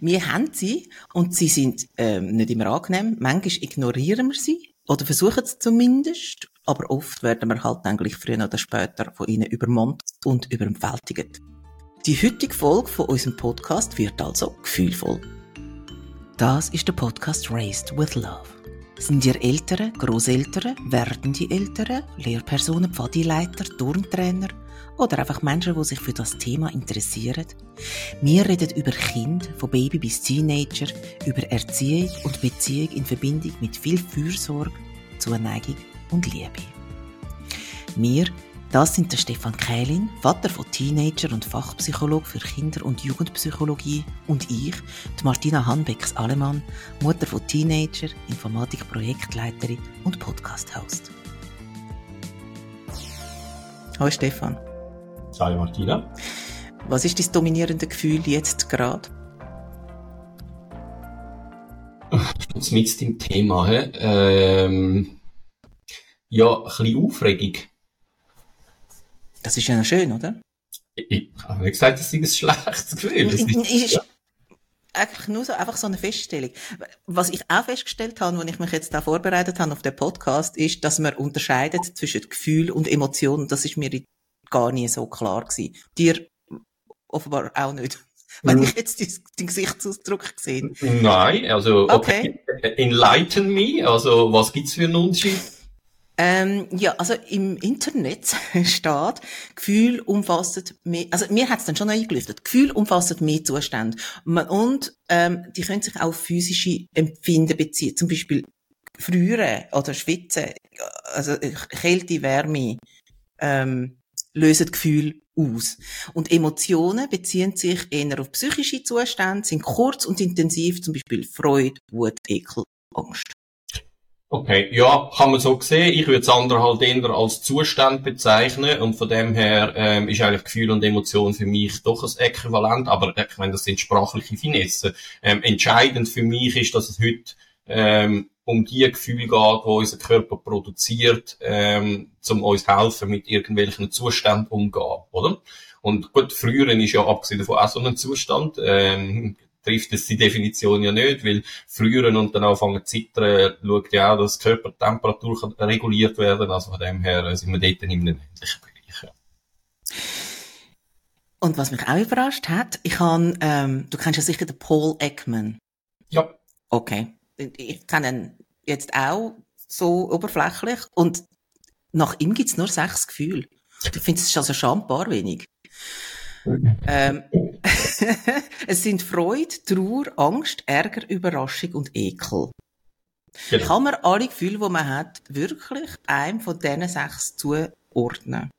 Wir haben sie und sie sind ähm, nicht immer angenehm. Manchmal ignorieren wir sie oder versuchen es zumindest, aber oft werden wir halt eigentlich früher oder später von ihnen übermannt und überwältigt. Die heutige Folge von unserem Podcast wird also gefühlvoll. Das ist der Podcast Raised with Love. Sind ihr Eltern, Großeltern, werdende Eltern, Lehrpersonen, Pfadileiter, Turntrainer oder einfach Menschen, die sich für das Thema interessieren? Wir reden über Kind, von Baby bis Teenager, über Erziehung und Beziehung in Verbindung mit viel Fürsorge, Zuneigung und Liebe. Wir das sind der Stefan Kählin, Vater von Teenager und Fachpsychologe für Kinder- und Jugendpsychologie und ich, die Martina Hanbecks-Alemann, Mutter von Teenager, Informatik-Projektleiterin und Podcast-Host. Hallo Stefan. Hallo Martina. Was ist dein dominierende Gefühl jetzt gerade? Jetzt mit dem Thema, he? Ähm, ja, ein bisschen Aufregung. Das ist ja schön, oder? Ich, habe nicht gesagt, das ist ein schlechtes Gefühl. Das ist, ist ja. einfach nur so, einfach so eine Feststellung. Was ich auch festgestellt habe, wenn ich mich jetzt da vorbereitet habe auf den Podcast, ist, dass man unterscheidet zwischen Gefühl und Emotion. Das ist mir gar nie so klar gewesen. Dir offenbar auch nicht. Wenn ich jetzt den Gesichtsausdruck sehe. Nein, also, okay. okay. Enlighten me. Also, was gibt's für einen Unterschied? Ähm, ja, also im Internet steht, Gefühl umfasst mehr, also mir hat es dann schon eingelüftet, Gefühl umfasst mehr Zustände. Und ähm, die können sich auch auf physische Empfinden beziehen, zum Beispiel Frieren oder Schwitzen, also Kälte, Wärme, ähm, lösen Gefühl aus. Und Emotionen beziehen sich eher auf psychische Zustände, sind kurz und intensiv, zum Beispiel Freude, Wut, Ekel, Angst. Okay, ja, kann man so sehen. Ich würde es andere halt eher als Zustand bezeichnen und von dem her ähm, ist eigentlich Gefühl und Emotion für mich doch ein Äquivalent, aber ich meine, das sind sprachliche Finessen. Ähm, entscheidend für mich ist, dass es heute ähm, um die Gefühle geht, die unser Körper produziert, ähm, um uns helfen, mit irgendwelchen Zuständen umzugehen, oder? Und gut, früher ist ja abgesehen davon auch so ein Zustand. Ähm, trifft es die Definition ja nicht, weil früher und dann anfangen zu zittern, schaut ja auch, dass die Körpertemperatur reguliert werden Also von dem her sind wir dort in einem ähnlichen Bereich. Ja. Und was mich auch überrascht hat, ich habe, ähm, du kennst ja sicher den Paul Ekman. Ja. Okay. Ich kenne ihn jetzt auch so oberflächlich und nach ihm gibt's nur sechs Gefühle. Ich finde, es ist also schambar wenig. ähm, es sind Freude, Trauer, Angst, Ärger, Überraschung und Ekel. Genau. Kann man alle Gefühle, die man hat, wirklich einem von diesen sechs zuordnen?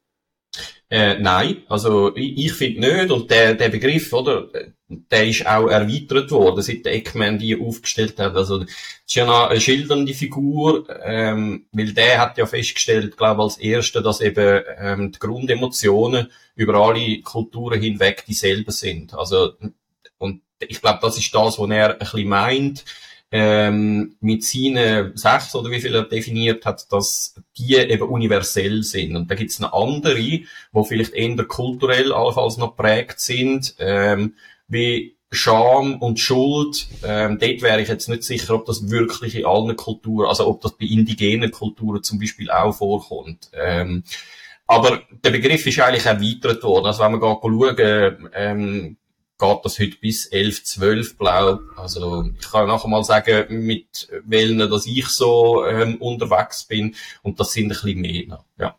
Äh, nein, also ich, ich finde nicht. Und der, der Begriff, oder, der ist auch erweitert worden, seit der Eckman die aufgestellt hat. Also das ist ja eine schildernde Figur, ähm, weil der hat ja festgestellt, glaube als erster, dass eben ähm, die Grundemotionen über alle Kulturen hinweg dieselben sind. Also und ich glaube, das ist das, was er ein bisschen meint ähm, mit seinen sechs oder wie viel er definiert hat, dass die eben universell sind. Und da gibt es noch andere, wo vielleicht eher kulturell allenfalls noch prägt sind, ähm, wie Scham und Schuld, ähm, dort wäre ich jetzt nicht sicher, ob das wirklich in allen Kulturen, also ob das bei indigenen Kulturen zum Beispiel auch vorkommt. Ähm, aber der Begriff ist eigentlich erweitert worden. Also wenn man schauen, ähm, geht das heute bis 11, 12 blau. Also ich kann nachher mal sagen, mit welchen dass ich so ähm, unterwegs bin und das sind ein bisschen mehr. Ja.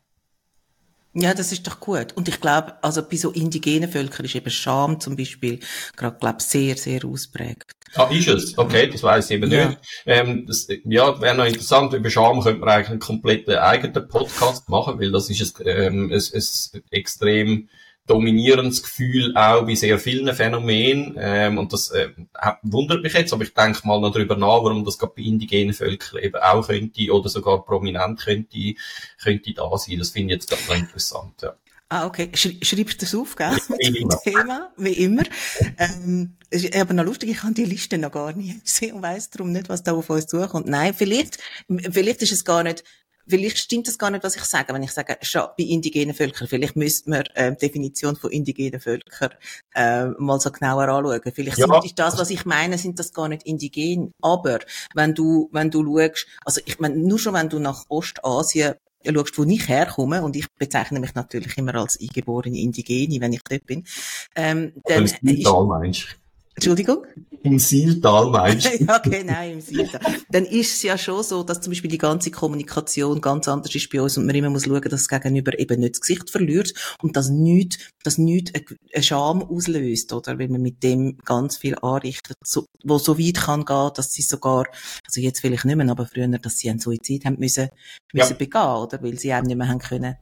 Ja, das ist doch gut. Und ich glaube, also bei so indigenen Völkern ist eben Scham zum Beispiel gerade, glaube sehr, sehr ausprägt. Ah, ist es? Okay, das weiß ich eben ja. nicht. Ähm, das, ja, wäre noch interessant. Über Scham könnte man eigentlich einen kompletten eigenen Podcast machen, weil das ist ein, ähm, ein, ein extrem dominierendes Gefühl auch bei sehr vielen Phänomenen. Ähm, und das äh, wundert mich jetzt, aber ich denke mal noch darüber nach, warum das gerade bei indigenen Völkern eben auch könnte oder sogar prominent könnte, könnte da sein. Das finde ich jetzt gerade interessant. Ja. Ah, okay. Sch schreibst du das auf, gell? Mit dem Thema, wie immer. Ähm, ist aber noch lustig, ich habe die Liste noch gar nicht gesehen und weiss darum nicht, was da auf uns zukommt. Nein, vielleicht, vielleicht ist es gar nicht vielleicht stimmt das gar nicht, was ich sage, wenn ich sage, schon bei indigenen Völkern, vielleicht müsste man ähm, die Definition von indigenen Völkern äh, mal so genauer anschauen. Vielleicht ja. sind das, was ich meine, sind das gar nicht indigen. Aber wenn du, wenn du schaust, also ich meine, nur schon wenn du nach Ostasien schaust, wo ich herkomme, und ich bezeichne mich natürlich immer als eingeborene Indigene, wenn ich dort bin, ähm, dann ist, Entschuldigung? Im Sieltal meinst du? ja, genau, im Sieltal. Dann ist es ja schon so, dass zum Beispiel die ganze Kommunikation ganz anders ist bei uns und man immer muss schauen, dass das Gegenüber eben nicht das Gesicht verliert und dass nichts, dass nichts eine Scham auslöst, oder? Weil man mit dem ganz viel anrichtet, so, wo so weit kann gehen, dass sie sogar, also jetzt vielleicht nicht mehr, aber früher, dass sie einen Suizid haben müssen, müssen ja. begehen, oder? Weil sie auch nicht mehr haben können,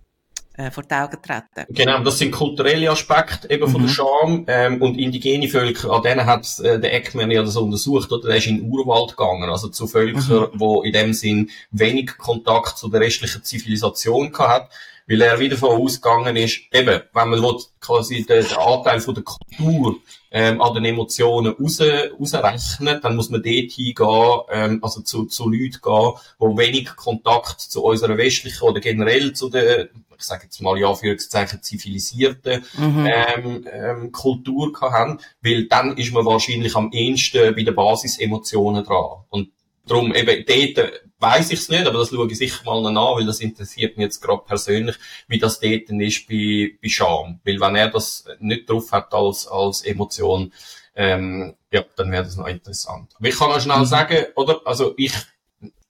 äh, vor die Augen treten. Genau, das sind kulturelle Aspekte eben mhm. von der mhm. Scham ähm, und indigene Völker, an denen hat äh, der Eckmann ja das untersucht, oder? Der ist in den Urwald gegangen, also zu Völkern, mhm. wo in dem Sinn wenig Kontakt zu der restlichen Zivilisation gehabt weil er wieder davon ausgegangen ist, eben, wenn man will, quasi den, den Anteil von der Kultur ähm, an den Emotionen raus, rausrechnet, dann muss man dort hingehen, ähm, also zu, zu Leuten gehen, die wenig Kontakt zu unserer westlichen oder generell zu der ich sage jetzt mal ja für Zeichen zivilisierten mhm. ähm, ähm, Kultur haben, weil dann ist man wahrscheinlich am ehesten bei den Basisemotionen dran. Und darum eben dort weiß ich es nicht, aber das schaue ich sicher mal an, weil das interessiert mich jetzt gerade persönlich, wie das dort ist bei, bei Scham. Weil wenn er das nicht drauf hat als, als Emotion, ähm, ja, dann wäre das noch interessant. Aber ich kann noch schnell mhm. sagen, oder? Also ich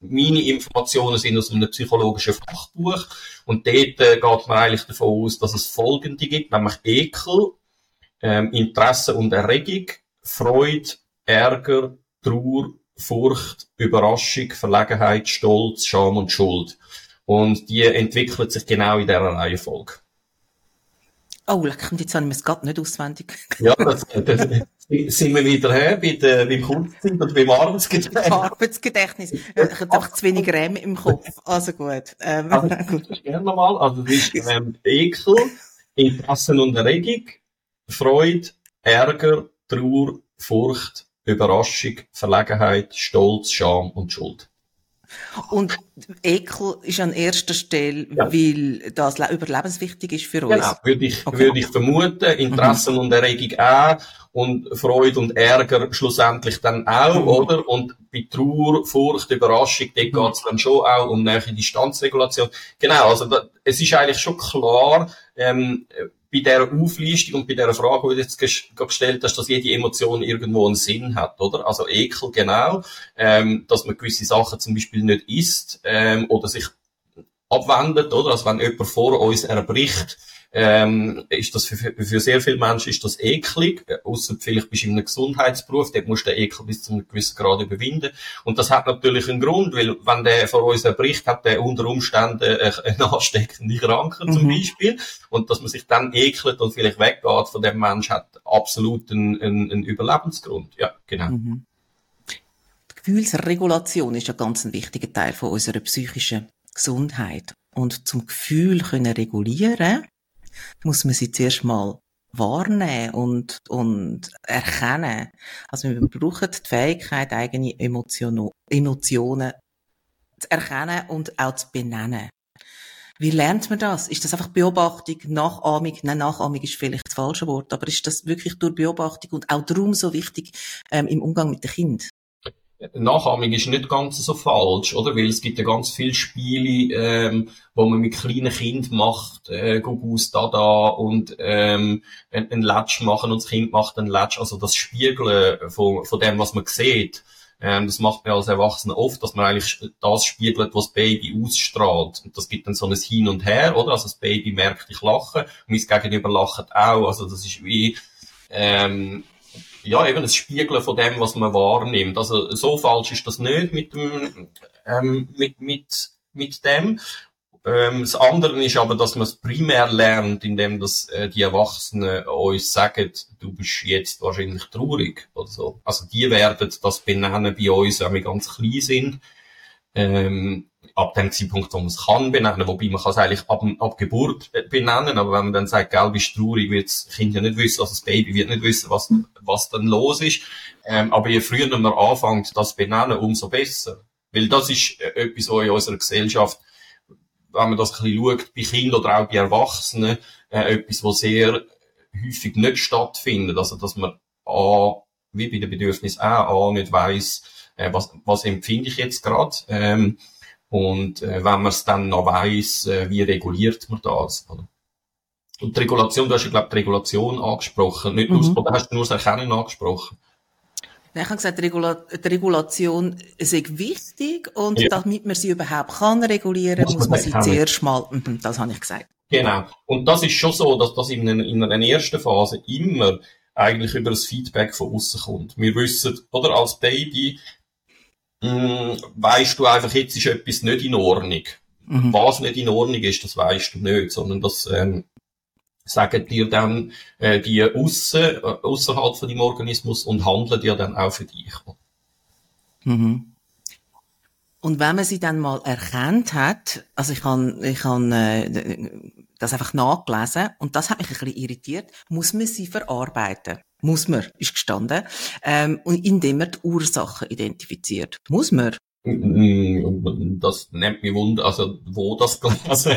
meine Informationen sind aus einem psychologischen Fachbuch und dort äh, geht man eigentlich davon aus, dass es folgende gibt, nämlich Ekel, ähm, Interesse und Erregung, Freude, Ärger, Trauer, Furcht, Überraschung, Verlegenheit, Stolz, Scham und Schuld. Und die entwickelt sich genau in dieser Reihenfolge. Oh, leck, und jetzt habe ich es gerade nicht auswendig. ja, das, das, sind wir wieder her bei der, beim Kurzzeit und beim Arbeitsgedächtnis. Arbeitsgedächtnis. Ich habe einfach zu wenig RAM im Kopf. Also gut. Ähm, also, gut. Gerne nochmal. Also, das ist, ähm, Ekel, Interessen und Erregung, Freude, Ärger, Trauer, Furcht, Überraschung, Verlegenheit, Stolz, Scham und Schuld. Und Ekel ist an erster Stelle, ja. weil das überlebenswichtig ist für uns. Genau, würde ich, okay. würde ich vermuten. Interessen mhm. und Erregung auch. Und Freude und Ärger schlussendlich dann auch, mhm. oder? Und bei Trauer, Furcht, Überraschung, dort mhm. geht's dann schon auch um nähere Distanzregulation. Genau, also da, es ist eigentlich schon klar, ähm, bei dieser Auflistung und bei dieser Frage, die du jetzt gestellt hast, dass jede Emotion irgendwo einen Sinn hat, oder? Also Ekel, genau, ähm, dass man gewisse Sachen zum Beispiel nicht isst, ähm, oder sich abwendet, oder? Also wenn jemand vor uns erbricht, ähm, ist das für, für sehr viele Menschen ist das eklig, außer vielleicht bist du in einem Gesundheitsberuf, dort musst du den Ekel bis zu einem gewissen Grad überwinden. Und das hat natürlich einen Grund, weil wenn der vor uns erbricht, hat der unter Umständen eine ansteckende Krankheit zum mhm. Beispiel. Und dass man sich dann ekelt und vielleicht weggeht von dem Mensch, hat absolut einen, einen, einen Überlebensgrund. Ja, genau. Mhm. Die Gefühlsregulation ist ein ganz wichtiger Teil von unserer psychischen Gesundheit. Und zum Gefühl können regulieren, muss man sie zuerst mal wahrnehmen und, und erkennen. Also wir brauchen die Fähigkeit, eigene Emotionen, zu erkennen und auch zu benennen. Wie lernt man das? Ist das einfach Beobachtung, Nachahmung? Nein, Nachahmung ist vielleicht das falsche Wort, aber ist das wirklich durch Beobachtung und auch darum so wichtig ähm, im Umgang mit dem Kind? Nachahmung ist nicht ganz so falsch, oder? Weil es gibt ja ganz viele Spiele, ähm, wo man mit kleinen Kindern macht, äh, Gugus, Dada und ähm, ein Latsch machen und das Kind macht einen Latsch. Also das Spiegeln von, von dem, was man sieht, ähm, das macht man als Erwachsener oft, dass man eigentlich das spiegelt, was das Baby ausstrahlt. Und das gibt dann so ein Hin und Her, oder? Also das Baby merkt, ich lache, und mein Gegenüber lacht auch. Also das ist wie... Ähm, ja, eben das Spiegeln von dem, was man wahrnimmt. Also so falsch ist das nicht mit dem, ähm, mit, mit, mit dem. Ähm, das andere ist aber, dass man es primär lernt, indem das, äh, die Erwachsenen uns sagen, du bist jetzt wahrscheinlich traurig oder so. Also die werden das benennen bei uns, wenn wir ganz klein sind. Ähm, ab dem Zeitpunkt, wo man es kann benennen, wobei man kann es eigentlich ab, ab Geburt benennen, aber wenn man dann sagt, gell, bist traurig, wird das Kind ja nicht wissen, also das Baby wird nicht wissen, was, was dann los ist. Ähm, aber je früher man anfängt, das benennen, umso besser. Weil das ist äh, etwas, was in unserer Gesellschaft wenn man das ein bisschen schaut, bei Kindern oder auch bei Erwachsenen, äh, etwas, was sehr häufig nicht stattfindet. Also, dass man A, wie bei den Bedürfnissen auch, A, nicht weiss, äh, was, was empfinde ich jetzt gerade, ähm, und äh, wenn man es dann noch weiss, äh, wie reguliert man das? Oder? Und die Regulation, du hast ja, glaube die Regulation angesprochen, nicht nur, mhm. hast du nur das Erkennen angesprochen? Ich habe gesagt, die, Regula die Regulation ist wichtig und ja. damit man sie überhaupt kann regulieren, muss, muss man sie zuerst mal, mhm, das habe ich gesagt. Genau. Und das ist schon so, dass das in einer, in einer ersten Phase immer eigentlich über das Feedback von außen kommt. Wir wissen, oder als Baby, mh, hm, weißt du einfach, jetzt ist etwas nicht in Ordnung. Mhm. Was nicht in Ordnung ist, das weißt du nicht, sondern das ähm, sagen dir dann äh, die aussen, äh, außerhalb von dem Organismus und handeln dir dann auch für dich. Mhm. Und wenn man sie dann mal erkannt hat, also ich kann, ich kann äh, das einfach nachgelesen und das hat mich ein bisschen irritiert, muss man sie verarbeiten. Muss man, ist gestanden. Ähm, und indem man die Ursachen identifiziert. Muss man. Mm, das nennt mich Wunder, also wo das gelesen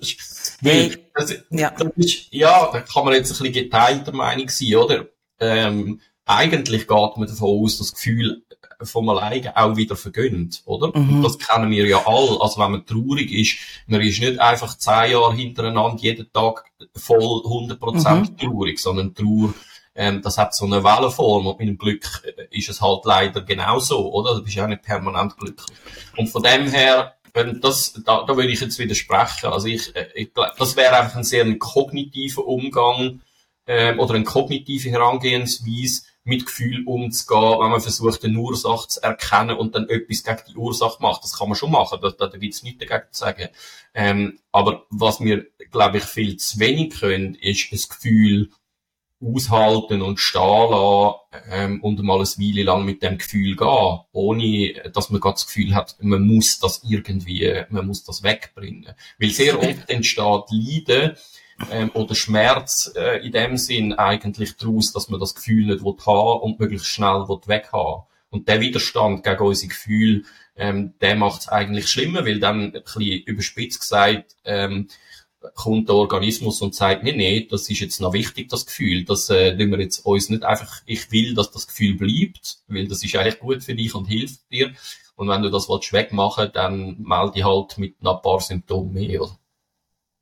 ist. Hey, das, ja. Das ist, ja, da kann man jetzt ein bisschen geteilter Meinung sein, oder? Ähm, eigentlich geht man davon aus, das Gefühl vom alleine auch wieder vergönnt, oder? Mhm. das kennen wir ja alle. Also wenn man traurig ist, man ist nicht einfach zehn Jahre hintereinander jeden Tag voll 100% mhm. traurig, sondern Trauer ähm, das hat so eine Wellenform und mit dem Glück äh, ist es halt leider genauso, oder? Du bist ja nicht permanent glücklich. Und von dem her, das, da, da würde ich jetzt widersprechen. Also ich, äh, ich das wäre einfach ein sehr kognitiver Umgang ähm, oder eine kognitive Herangehensweise, mit Gefühl umzugehen, wenn man versucht, eine Ursache zu erkennen und dann etwas gegen die Ursache macht. Das kann man schon machen, da, da, da gibt's nichts dagegen zu sagen. Ähm, aber was wir, glaube ich, viel zu wenig können, ist das Gefühl aushalten und stehen lassen ähm, und mal eine Weile lang mit dem Gefühl gehen, ohne dass man das Gefühl hat, man muss das irgendwie, man muss das wegbringen. Weil sehr oft entsteht Leiden ähm, oder Schmerz äh, in dem Sinn eigentlich daraus, dass man das Gefühl nicht will haben und möglichst schnell will weghaben. Und der Widerstand gegen unsere Gefühle, ähm, der macht es eigentlich schlimmer, weil dann ein bisschen überspitzt gesagt, ähm, kommt der Organismus und sagt, nee, nee, das ist jetzt noch wichtig, das Gefühl. Das äh, wir jetzt uns nicht einfach, ich will, dass das Gefühl bleibt, weil das ist eigentlich gut für dich und hilft dir. Und wenn du das willst, wegmachen dann melde halt mit ein paar Symptomen mehr. Oder?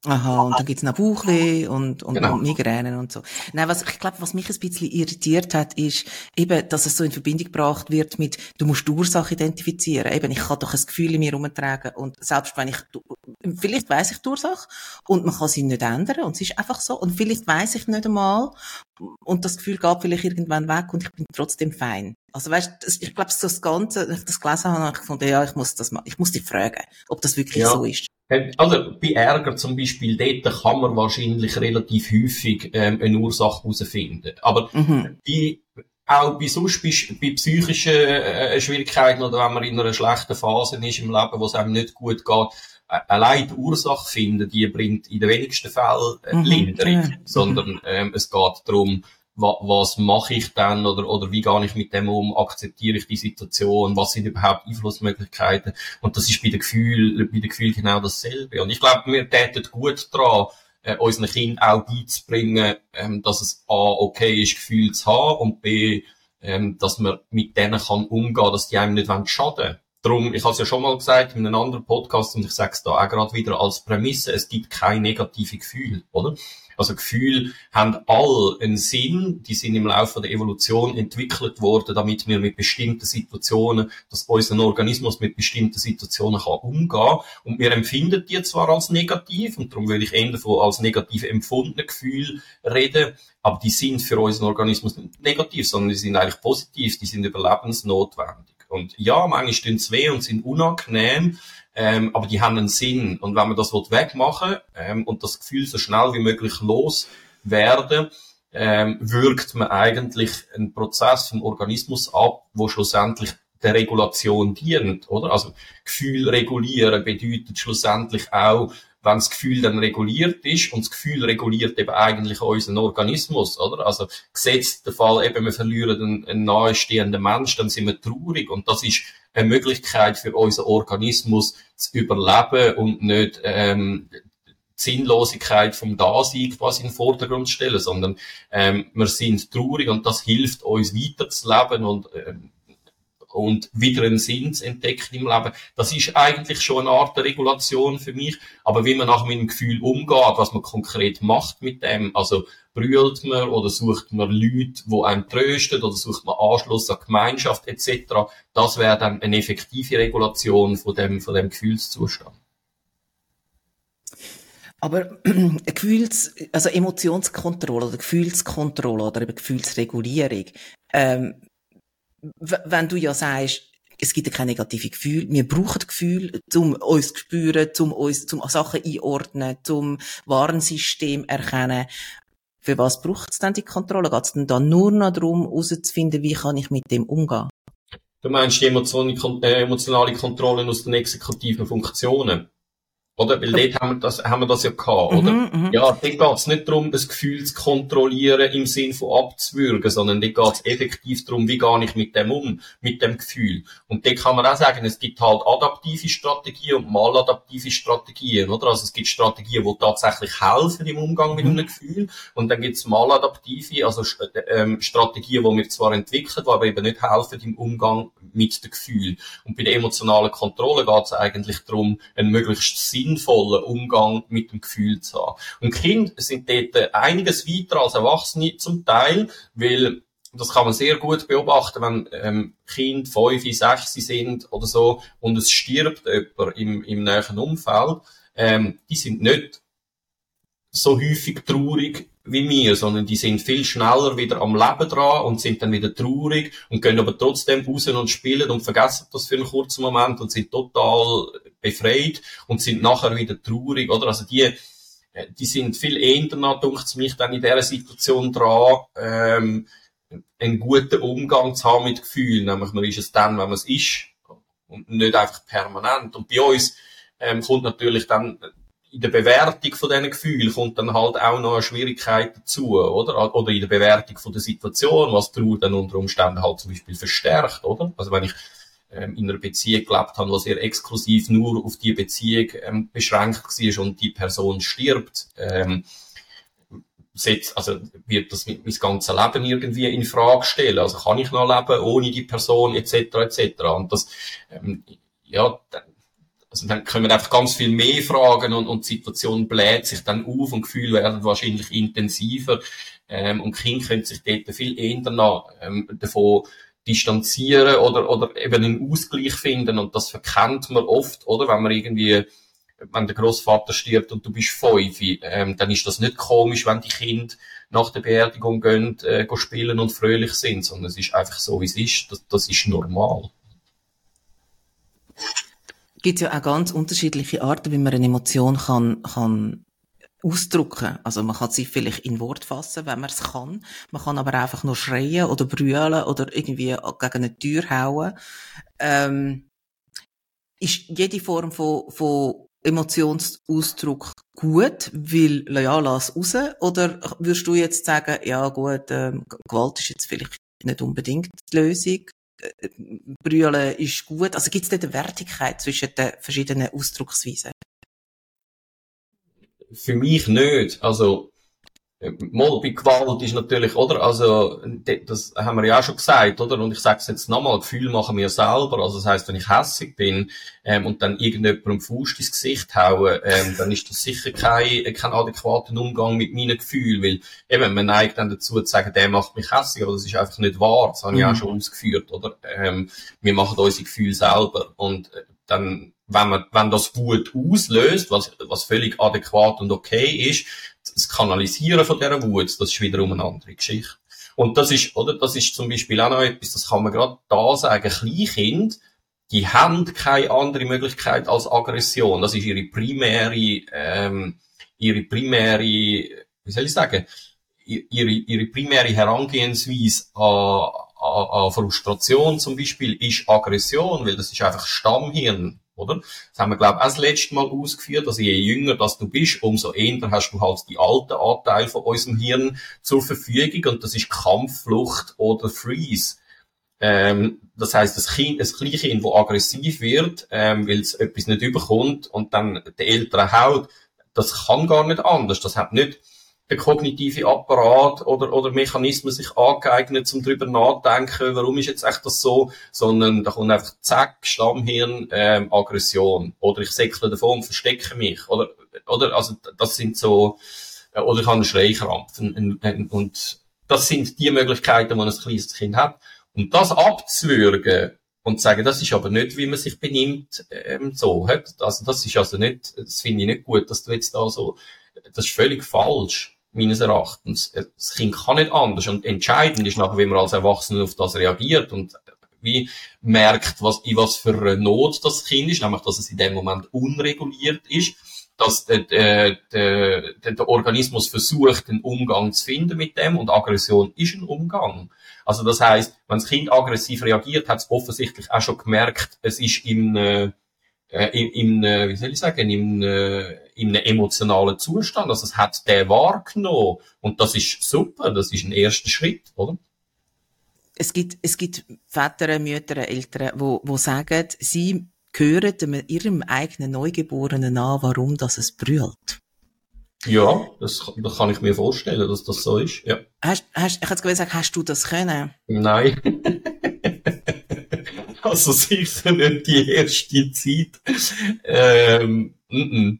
Aha, und dann gibt's noch Bauchweh und, und, genau. und Migränen und so. Nein, was, ich glaube, was mich ein bisschen irritiert hat, ist eben, dass es so in Verbindung gebracht wird mit, du musst die Ursache identifizieren. Eben, ich kann doch ein Gefühl in mir rumtragen und selbst wenn ich, vielleicht weiss ich die Ursache und man kann sie nicht ändern und es ist einfach so und vielleicht weiss ich nicht einmal und das Gefühl geht vielleicht irgendwann weg und ich bin trotzdem fein. Also weißt, ich glaube, so das Ganze, als ich das gelesen habe, habe ich gefunden, ja, ich muss das mal, ich muss dich fragen, ob das wirklich ja. so ist. Also bei Ärger zum Beispiel, dort kann man wahrscheinlich relativ häufig ähm, eine Ursache herausfinden. Aber mhm. bei, auch bei sonst bei, bei psychischen äh, Schwierigkeiten oder wenn man in einer schlechten Phase ist im Leben, wo es einem nicht gut geht, äh, allein die Ursache finden, die bringt in den wenigsten Fällen äh, mhm. Linderung, mhm. sondern ähm, es geht darum, was mache ich dann oder, oder wie gehe ich mit dem um, akzeptiere ich die Situation, was sind überhaupt Einflussmöglichkeiten? Und das ist bei den Gefühlen, bei den Gefühlen genau dasselbe. Und ich glaube, wir täten gut daran, äh, unseren Kindern auch beizubringen, ähm, dass es A, okay ist, Gefühle zu haben und B, ähm, dass man mit denen kann umgehen, dass die einem nicht schaden. wollen. Darum, ich habe es ja schon mal gesagt in einem anderen Podcast und ich sage es da auch gerade wieder als Prämisse, es gibt kein negative Gefühl, oder? Also Gefühle haben all einen Sinn, die sind im Laufe der Evolution entwickelt worden, damit wir mit bestimmten Situationen, dass unser Organismus mit bestimmten Situationen kann umgehen und wir empfinden die zwar als negativ und darum würde ich eher von als negativ empfundene Gefühl reden, aber die sind für unseren Organismus nicht negativ, sondern die sind eigentlich positiv, die sind überlebensnotwendig. Und ja, manchmal tun sie weh und sind unangenehm, ähm, aber die haben einen Sinn. Und wenn man das wegmachen ähm, und das Gefühl so schnell wie möglich loswerden, ähm, wirkt man eigentlich einen Prozess vom Organismus ab, wo schlussendlich der Regulation dient, oder? Also Gefühl regulieren bedeutet schlussendlich auch, wenn das Gefühl dann reguliert ist, und das Gefühl reguliert eben eigentlich unseren Organismus, oder? Also, gesetzt der Fall eben, wir verlieren einen, einen nahestehenden Mensch, dann sind wir traurig, und das ist eine Möglichkeit für unseren Organismus zu überleben und nicht, ähm, Sinnlosigkeit vom Dasein quasi in den Vordergrund stellen, sondern ähm, wir sind traurig und das hilft uns weiterzuleben und ähm, und wieder einen Sinn zu entdecken im Leben. Das ist eigentlich schon eine Art der Regulation für mich. Aber wie man nach meinem Gefühl umgeht, was man konkret macht mit dem, also brüllt man oder sucht man Leute, die einem trösten oder sucht man Anschluss an Gemeinschaft etc., das wäre dann eine effektive Regulation von dem, von dem Gefühlszustand. Aber Gefühls, also Emotionskontrolle oder Gefühlskontrolle oder eben Gefühlsregulierung, ähm, wenn du ja sagst, es gibt ja kein negatives Gefühl, wir brauchen Gefühl, um uns zu spüren, um uns, zum Sachen einordnen, zum Warnsystem erkennen. Für was braucht es denn die Kontrolle? Geht es denn da nur noch darum, herauszufinden, wie kann ich mit dem umgehen? Du meinst die äh, emotionale Kontrolle aus den exekutiven Funktionen? Oder? Weil dort haben wir das, haben wir das ja gehabt, oder? Mhm, mhm. ja, dort geht's nicht darum, das Gefühl zu kontrollieren im Sinn von abzuwürgen, sondern dort geht's effektiv darum, wie gehe ich mit dem um, mit dem Gefühl. Und dort kann man auch sagen, es gibt halt adaptive Strategien und maladaptive Strategien, oder? Also es gibt Strategien, die tatsächlich helfen im Umgang mit mhm. einem Gefühl. Und dann gibt's maladaptive, also ähm, Strategien, die wir zwar entwickeln, die aber eben nicht helfen im Umgang mit dem Gefühl. Und bei der emotionalen Kontrolle geht's eigentlich darum, ein möglichst sinnvollen Umgang mit dem Gefühl zu haben. Und Kinder sind dort einiges weiter als Erwachsene zum Teil, weil das kann man sehr gut beobachten, wenn ähm, Kinder fünf, sechs sind oder so und es stirbt jemand im, im näheren Umfeld. Ähm, die sind nicht so häufig traurig wie wir, sondern die sind viel schneller wieder am Leben dran und sind dann wieder traurig und gehen aber trotzdem raus und spielen und vergessen das für einen kurzen Moment und sind total befreit und sind nachher wieder traurig, oder? Also die, äh, die sind viel eher dunkt mich, dann in dieser Situation dran, ähm, einen guten Umgang zu haben mit Gefühlen. Nämlich, man ist es dann, wenn man es ist und nicht einfach permanent. Und bei uns ähm, kommt natürlich dann in der Bewertung von diesen Gefühlen kommt dann halt auch noch eine Schwierigkeit dazu, oder? Oder in der Bewertung von der Situation, was Trauer dann unter Umständen halt zum Beispiel verstärkt, oder? Also wenn ich ähm, in einer Beziehung gelebt habe, was sehr exklusiv nur auf die Beziehung ähm, beschränkt war und die Person stirbt, ähm, setzt, also wird das mit mein ganzes Leben irgendwie in Frage stellen. Also kann ich noch leben ohne die Person etc. etc. Und das, ähm, ja, dann, also dann kommen einfach ganz viel mehr Fragen und, und die Situation bläht sich dann auf und Gefühle werden wahrscheinlich intensiver. Ähm, und Kinder können sich dort viel eher ähm, davon distanzieren oder, oder eben einen Ausgleich finden. Und das verkennt man oft, oder? Wenn man irgendwie, wenn der Großvater stirbt und du bist fünf, ähm, dann ist das nicht komisch, wenn die Kinder nach der Beerdigung gehen, äh, gehen spielen und fröhlich sind, sondern es ist einfach so, wie es ist. Das, das ist normal gibt ja auch ganz unterschiedliche Arten, wie man eine Emotion kann, kann ausdrücken. Also man kann sie vielleicht in Wort fassen, wenn man es kann. Man kann aber einfach nur schreien oder brüllen oder irgendwie gegen eine Tür hauen. Ähm, ist jede Form von, von Emotionsausdruck gut, weil, ja, lass raus? Oder würdest du jetzt sagen, ja gut, ähm, Gewalt ist jetzt vielleicht nicht unbedingt die Lösung? Brüllen ist gut. Also gibt es dort eine Wertigkeit zwischen den verschiedenen Ausdrucksweisen? Für mich nicht. Also Mal bei Gewalt ist natürlich, oder? Also, das haben wir ja auch schon gesagt, oder? Und ich sage es jetzt nochmal, Gefühl machen wir selber. Also, das heisst, wenn ich hässig bin, ähm, und dann irgendjemandem Fuß ins Gesicht haue, ähm, dann ist das sicher kein, kein adäquater Umgang mit meinen Gefühlen, weil eben, man neigt dann dazu zu sagen, der macht mich hässig, aber das ist einfach nicht wahr. Das habe ich mhm. auch schon ausgeführt, oder? Ähm, wir machen unsere Gefühle selber. Und äh, dann, wenn man, wenn das Wut auslöst, was, was völlig adäquat und okay ist, das Kanalisieren von dieser Wut, das ist wiederum eine andere Geschichte. Und das ist, oder, das ist zum Beispiel auch noch etwas, das kann man gerade da sagen, Kleinkind, die haben keine andere Möglichkeit als Aggression. Das ist ihre primäre, ähm, ihre primäre, wie soll ich sagen, ihre, ihre primäre Herangehensweise an, an, an Frustration zum Beispiel ist Aggression, weil das ist einfach Stammhirn oder? Das haben wir, glaube ich, auch das letzte Mal ausgeführt, also je jünger dass du bist, umso eher hast du halt die alten Anteile von unserem Hirn zur Verfügung und das ist Kampf, Flucht oder Freeze. Ähm, das heißt, das Kind, das Kleinkind, das aggressiv wird, ähm, weil es etwas nicht überkommt und dann der Eltern haut, das kann gar nicht anders. Das hat nicht der kognitive Apparat oder, oder Mechanismen sich angeeignet, um darüber nachdenken, warum ist jetzt echt das so, sondern da kommt einfach zack, Stammhirn, ähm, Aggression. Oder ich säckle davon und verstecke mich. Oder, oder, also, das sind so, äh, oder ich habe einen Schreikrampf. Und, und das sind die Möglichkeiten, die ein kleines Kind hat. Und das abzuwürgen und zu sagen, das ist aber nicht, wie man sich benimmt, ähm, so, also das ist also nicht, das finde ich nicht gut, dass du jetzt da so, das ist völlig falsch, meines Erachtens. Das Kind kann nicht anders und entscheidend ist nachher, wie man als Erwachsener auf das reagiert und wie merkt, was, in was für eine Not das Kind ist, nämlich, dass es in dem Moment unreguliert ist, dass der, der, der, der Organismus versucht, einen Umgang zu finden mit dem und Aggression ist ein Umgang. Also das heißt, wenn das Kind aggressiv reagiert, hat es offensichtlich auch schon gemerkt, es ist im, äh, im, im äh, wie soll ich sagen, im, äh, in einem emotionalen Zustand. Also es hat der wahrgenommen und das ist super, das ist ein erster Schritt, oder? Es gibt, es gibt Väter, Mütter, Eltern, wo, wo sagen, sie hören ihrem eigenen Neugeborenen an, warum das es brüllt. Ja, das, das kann ich mir vorstellen, dass das so ist. Ja. Hast, hast, ich hätte gesagt, hast du das können? Nein. also sicher nicht die erste Zeit. Ähm, n -n.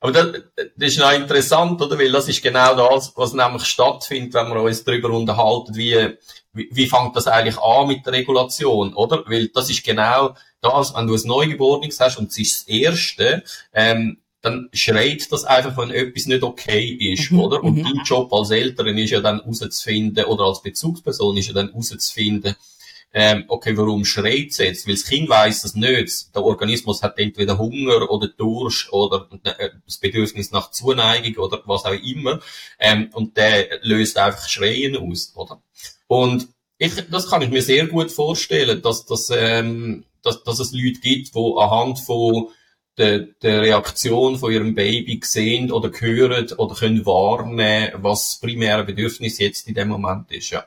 Aber das, das ist noch interessant, oder? Weil das ist genau das, was nämlich stattfindet, wenn wir uns darüber unterhalten, wie, wie, wie fängt das eigentlich an mit der Regulation, oder? Weil das ist genau das, wenn du ein Neugeborenes hast und es ist das Erste, ähm, dann schreit das einfach, wenn etwas nicht okay ist, mhm. oder? Und mhm. dein Job als Eltern ist ja dann herauszufinden, oder als Bezugsperson ist ja dann herauszufinden, ähm, okay, warum schreit es jetzt? Weil das Kind weiss das nicht. Der Organismus hat entweder Hunger oder Durst oder äh, das Bedürfnis nach Zuneigung oder was auch immer. Ähm, und der löst einfach Schreien aus, oder? Und ich, das kann ich mir sehr gut vorstellen, dass, dass, ähm, dass, dass es Leute gibt, die anhand von der, der Reaktion von ihrem Baby sehen oder hören oder können wahrnehmen, was das primäre Bedürfnis jetzt in dem Moment ist. Ja.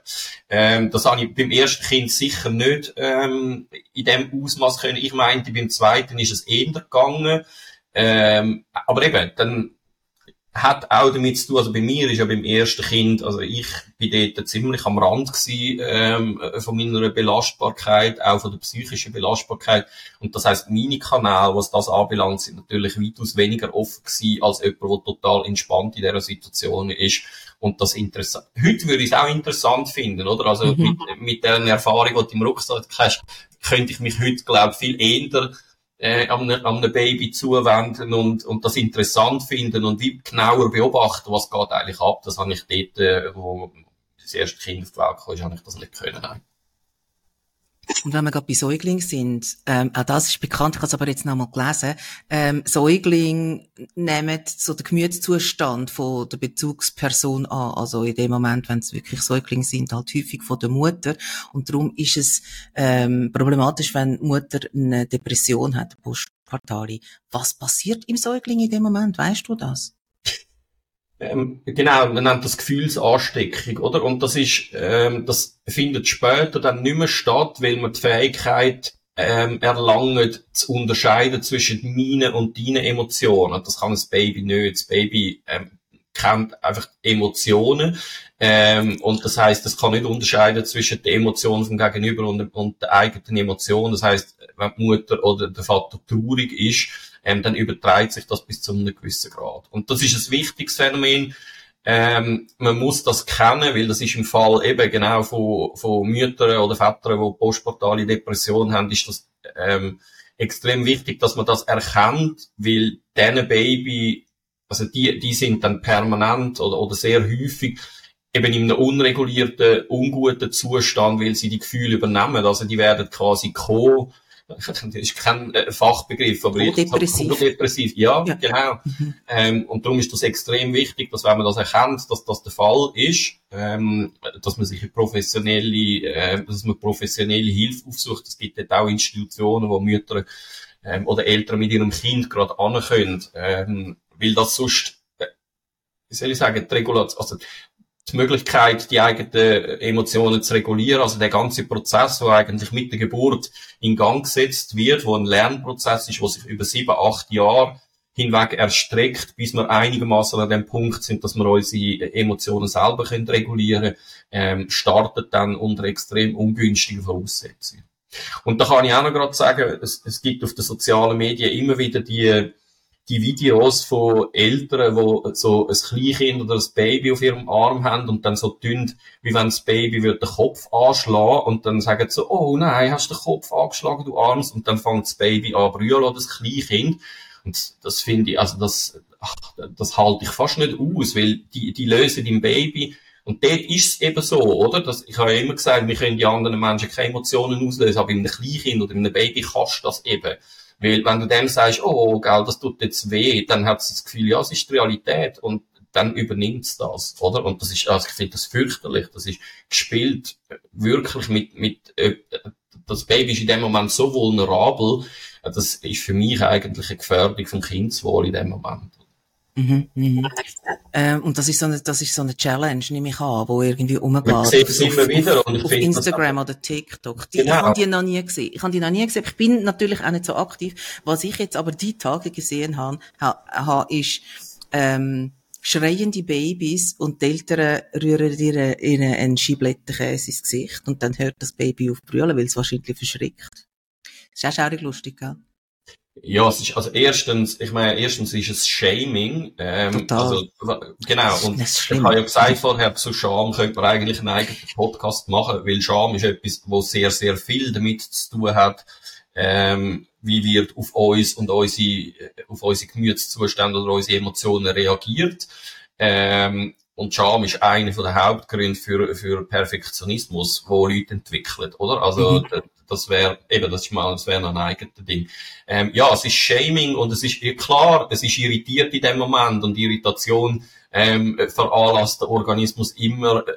Ähm, das habe ich beim ersten Kind sicher nicht ähm, in dem Ausmaß können. Ich meinte, beim zweiten ist es eher gegangen. Ähm, aber eben, dann hat auch damit zu tun, also bei mir ist ja beim ersten Kind, also ich bin dort ziemlich am Rand gewesen, ähm, von meiner Belastbarkeit, auch von der psychischen Belastbarkeit. Und das heißt, meine Kanäle, was das anbelangt, sind natürlich weitaus weniger offen gewesen, als jemand, der total entspannt in dieser Situation ist. Und das interessant. Heute würde ich es auch interessant finden, oder? Also mhm. mit, mit der Erfahrung, die du im Rucksack hast, könnte ich mich heute, glaube ich, viel eher äh, an, einem Baby zuwenden und, und das interessant finden und genauer beobachten, was geht eigentlich ab. Das habe ich dort, äh, wo das erste Kind auf die Welt kam, habe ich das nicht können. Nein. Und wenn wir gerade bei Säuglingen sind, ähm, auch das ist bekannt, ich habe es aber jetzt nochmal gelesen, ähm, Säuglinge nehmen so den Gemütszustand von der Bezugsperson an, also in dem Moment, wenn es wirklich Säuglinge sind, halt häufig von der Mutter und darum ist es ähm, problematisch, wenn die Mutter eine Depression hat, postpartale. Was passiert im Säugling in dem Moment, weißt du das? Ähm, genau, man nennt das Gefühlsansteckung, oder? Und das ist, ähm, das findet später dann nicht mehr statt, weil man die Fähigkeit ähm, erlangt, zu unterscheiden zwischen meinen und deinen Emotionen. Das kann das Baby nicht. Das Baby ähm, kennt einfach Emotionen. Ähm, und das heißt, es kann nicht unterscheiden zwischen den Emotionen vom Gegenüber und, und der eigenen Emotion. Das heißt, wenn die Mutter oder der Vater traurig ist, ähm, dann übertreibt sich das bis zu einem gewissen Grad. Und das ist ein wichtiges Phänomen. Ähm, man muss das kennen, weil das ist im Fall eben genau von, von Müttern oder Vätern, die postportale Depression haben, ist das ähm, extrem wichtig, dass man das erkennt, weil diese Baby, also die, die sind dann permanent oder, oder sehr häufig eben in einem unregulierten, unguten Zustand, weil sie die Gefühle übernehmen. Also die werden quasi co das ist kein äh, Fachbegriff, aber jetzt depressiv. depressiv. Ja, ja. genau. Mhm. Ähm, und darum ist das extrem wichtig, dass wenn man das erkennt, dass das der Fall ist, ähm, dass man sich professionelle, äh, dass man professionelle Hilfe aufsucht. Es gibt dort auch Institutionen, wo Mütter ähm, oder Eltern mit ihrem Kind gerade können, ähm, weil das sonst, äh, wie soll ich sagen, die Regulation, also die Möglichkeit, die eigenen Emotionen zu regulieren, also der ganze Prozess, der eigentlich mit der Geburt in Gang gesetzt wird, wo ein Lernprozess ist, wo sich über sieben, acht Jahre hinweg erstreckt, bis wir einigermaßen an dem Punkt sind, dass wir unsere Emotionen selber können regulieren ähm, startet dann unter extrem ungünstigen Voraussetzungen. Und da kann ich auch noch gerade sagen, es, es gibt auf den sozialen Medien immer wieder die die Videos von Eltern, wo so ein Kleinkind oder ein Baby auf ihrem Arm haben und dann so tun, wie wenn das Baby wird den Kopf anschlagen und dann sagen so, oh nein, hast du den Kopf angeschlagen, du Arms, und dann fängt das Baby an brüllen oder das Kleinkind. Und das finde ich, also das, ach, das halte ich fast nicht aus, weil die, die lösen im Baby und dort ist es eben so, oder? Das, ich habe ja immer gesagt, wir können die anderen Menschen keine Emotionen auslösen, aber in einem Kleinkind oder in einem Baby kannst du das eben. Weil wenn du dem sagst, oh, gell, das tut jetzt weh, dann hat sie das Gefühl, ja, es ist die Realität und dann übernimmt es das, oder? Und das ist, also ich finde das fürchterlich. Das ist gespielt wirklich mit, mit, äh, das Baby ist in dem Moment so vulnerabel, das ist für mich eigentlich eine Gefährdung vom Kindeswohl in dem Moment. Mhm, mhm. Ähm, und das ist so eine, das ist so eine Challenge, nehme ich an, wo irgendwie umgeht. Man sieht es immer wieder. Und auf Instagram oder TikTok. Die, genau. Ich habe die noch nie gesehen. Ich habe die noch nie gesehen. Ich bin natürlich auch nicht so aktiv. Was ich jetzt aber die Tage gesehen habe, ha, ist, ähm, schreiende Babys und die Eltern rühren ihre, ihre einen Schiblettenkäse ins Gesicht und dann hört das Baby auf brüllen, weil es wahrscheinlich verschrickt. Das ist auch schaurig lustig, gell? Ja, es ist, also erstens, ich meine, erstens ist es Shaming, ähm, Total. also, genau, und ich habe ja gesagt vorher, zu Scham könnte man eigentlich einen eigenen Podcast machen, weil Scham ist etwas, wo sehr, sehr viel damit zu tun hat, ähm, wie wird auf uns und unsere, auf unsere Gemütszustände oder unsere Emotionen reagiert, ähm, und Scham ist einer der Hauptgründe für, für Perfektionismus, wo Leute entwickeln, oder? Also, mhm das wäre, eben, das ist mal, das wäre ein eigenes Ding. Ähm, ja, es ist Shaming und es ist, klar, es ist irritiert in dem Moment und Irritation, ähm, veranlasst der Organismus immer, äh,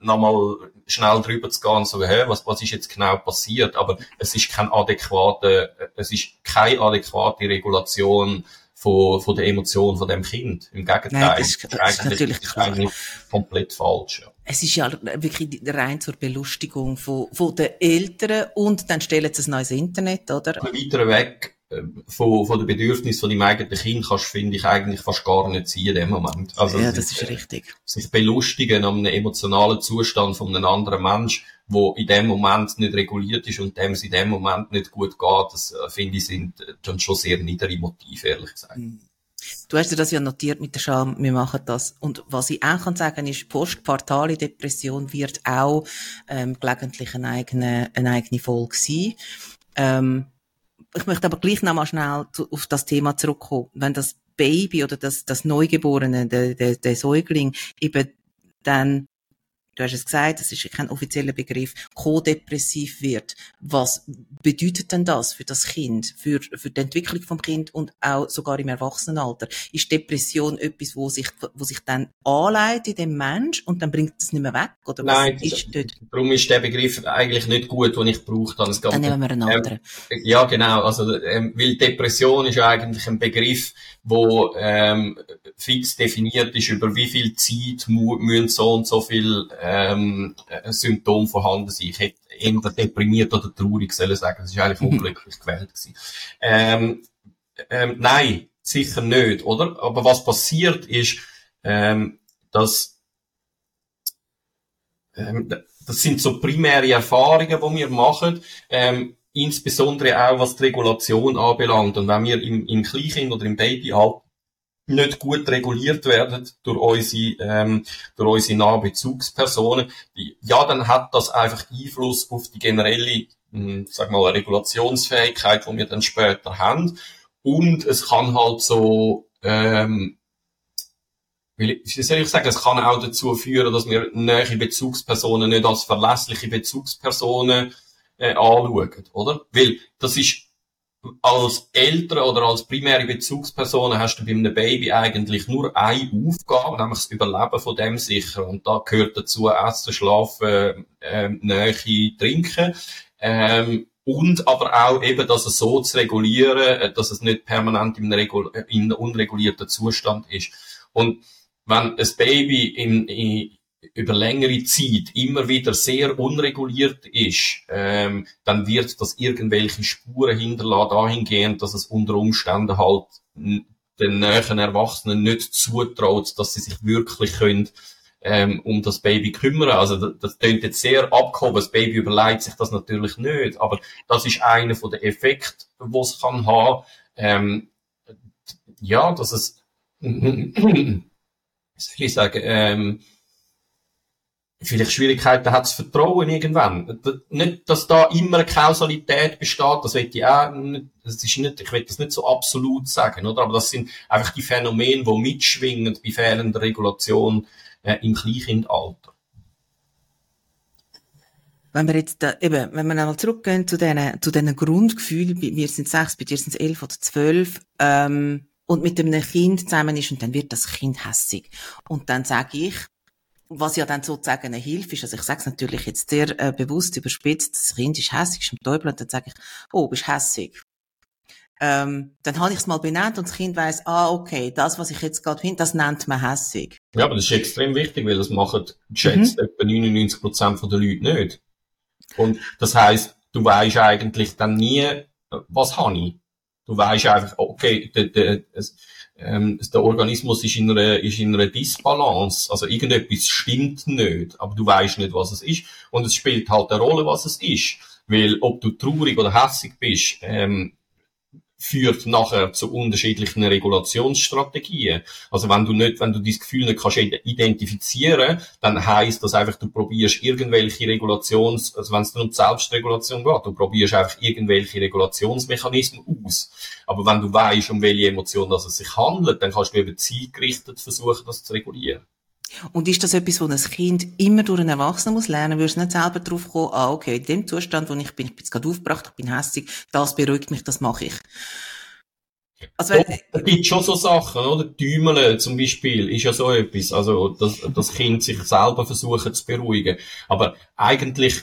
nochmal schnell drüber zu gehen und so, hä, was, was ist jetzt genau passiert? Aber es ist kein adäquate, es ist keine adäquate Regulation von, von der Emotion von dem Kind. Im Gegenteil. Nein, das ist, das ist natürlich ist eigentlich komplett falsch. Ja. Es ist ja wirklich rein zur Belustigung von, von den Eltern und dann stellen sie es noch ins Internet, oder? Weiter weg äh, von, von den Bedürfnissen von deinem eigenen Kind kannst, finde ich, eigentlich fast gar nicht ziehen in dem Moment. Also, ja, das ist, richtig. Sich belustigen an einem emotionalen Zustand von einem anderen Mensch, wo in dem Moment nicht reguliert ist und dem es in dem Moment nicht gut geht, das äh, finde ich sind äh, dann schon sehr niedere Motive, ehrlich gesagt. Mhm. Du hast dir das ja notiert mit der Scham, wir machen das. Und was ich auch kann sagen ist, postpartale Depression wird auch ähm, gelegentlich eine eigene, eine eigene Folge sein. Ähm, ich möchte aber gleich noch mal schnell zu, auf das Thema zurückkommen. Wenn das Baby oder das, das Neugeborene, der, der, der Säugling eben dann du hast es gesagt, das ist kein offizieller Begriff, kodepressiv wird. Was bedeutet denn das für das Kind, für, für die Entwicklung vom Kind und auch sogar im Erwachsenenalter? Ist Depression etwas, wo sich, wo sich dann anleitet in dem Mensch und dann bringt es nicht mehr weg? Oder was Nein, ist dort? darum ist der Begriff eigentlich nicht gut, den ich brauche. Dann, dann nehmen wir einen anderen. Ähm, ja, genau. Also, ähm, weil Depression ist ja eigentlich ein Begriff, wo ähm, fix definiert ist, über wie viel Zeit müssen so und so viel ähm, äh, Symptome vorhanden sein. Ich hätte eher deprimiert oder traurig sollen sagen. Das ist eigentlich unglücklich gewählt gewesen. Ähm, ähm, nein, sicher nicht, oder? Aber was passiert ist, ähm, dass ähm, das sind so primäre Erfahrungen, die wir machen. Ähm, insbesondere auch was die Regulation anbelangt. Und wenn wir im, im Kleinkind oder im Babyalter nicht gut reguliert werden durch unsere, ähm, durch unsere nahe Bezugspersonen, ja, dann hat das einfach Einfluss auf die generelle, mh, hm, sag mal, Regulationsfähigkeit, die wir dann später haben. Und es kann halt so, ähm, wie soll ich sagen, es kann auch dazu führen, dass wir nähere Bezugspersonen nicht als verlässliche Bezugspersonen äh, anschauen, oder? Weil das ist als Eltern oder als primäre Bezugsperson hast du bei einem Baby eigentlich nur eine Aufgabe, nämlich das Überleben von dem sichern. Und da gehört dazu Essen, Schlafen, ähm, Nähe, Trinken. Ähm, und aber auch eben, dass es so zu regulieren, äh, dass es nicht permanent in einem, in einem unregulierten Zustand ist. Und wenn ein Baby in, in, über längere Zeit immer wieder sehr unreguliert ist, ähm, dann wird das irgendwelche Spuren hinterlassen dahingehend, dass es unter Umständen halt den näheren Erwachsenen nicht zutraut, dass sie sich wirklich können, ähm, um das Baby kümmern. Also das, das klingt jetzt sehr abgehoben. Das Baby überlegt sich das natürlich nicht, aber das ist einer von den Effekten, was es kann haben. Ähm, ja, dass es, soll ich sagen, ähm, vielleicht Schwierigkeiten hat, das Vertrauen irgendwann. Nicht, dass da immer eine Kausalität besteht, das will ich auch nicht, das ist nicht, ich will das nicht so absolut sagen, oder? Aber das sind einfach die Phänomene, die mitschwingen bei fehlender Regulation äh, im Kleinkindalter. Wenn wir jetzt da, eben, wenn wir einmal zurückgehen zu diesen, zu diesen Grundgefühlen, wir sind sechs, bei dir sind es elf oder zwölf, ähm, und mit einem Kind zusammen ist und dann wird das Kind hässig. Und dann sage ich, was ja dann sozusagen eine Hilfe ist, also ich sage es natürlich jetzt sehr äh, bewusst überspitzt, das Kind ist hässig, ist im Teufel, und dann sage ich, oh, bist hässig. Ähm, dann habe ich es mal benannt und das Kind weiß, ah, okay, das, was ich jetzt gerade finde, das nennt man hässig. Ja, aber das ist extrem wichtig, weil das machen geschätzt mhm. etwa 99 Prozent der Leute nicht. Und das heißt, du weißt eigentlich dann nie, was habe ich. Du weißt einfach, okay, der, der, ähm, der Organismus ist in, einer, ist in einer Disbalance. Also irgendetwas stimmt nicht, aber du weißt nicht, was es ist. Und es spielt halt eine Rolle, was es ist. Weil ob du traurig oder hässig bist, ähm, führt nachher zu unterschiedlichen Regulationsstrategien. Also wenn du nicht, wenn du dieses Gefühl nicht kannst identifizieren, dann heißt das einfach, du probierst irgendwelche Regulations, also wenn es dann um Selbstregulation geht, du probierst einfach irgendwelche Regulationsmechanismen aus. Aber wenn du weißt, um welche Emotion es sich handelt, dann kannst du eben zielgerichtet versuchen, das zu regulieren. Und ist das etwas, wo ein Kind immer durch einen Erwachsenen muss lernen? Würdest du nicht selber drauf kommen, ah, okay, in dem Zustand, wo ich bin, ich bin jetzt gerade aufgebracht, ich bin hässig, das beruhigt mich, das mache ich. Also, ja, es gibt schon so Sachen, oder? Tümeln zum Beispiel ist ja so etwas. Also, dass das Kind sich selber versuchen zu beruhigen. Aber eigentlich,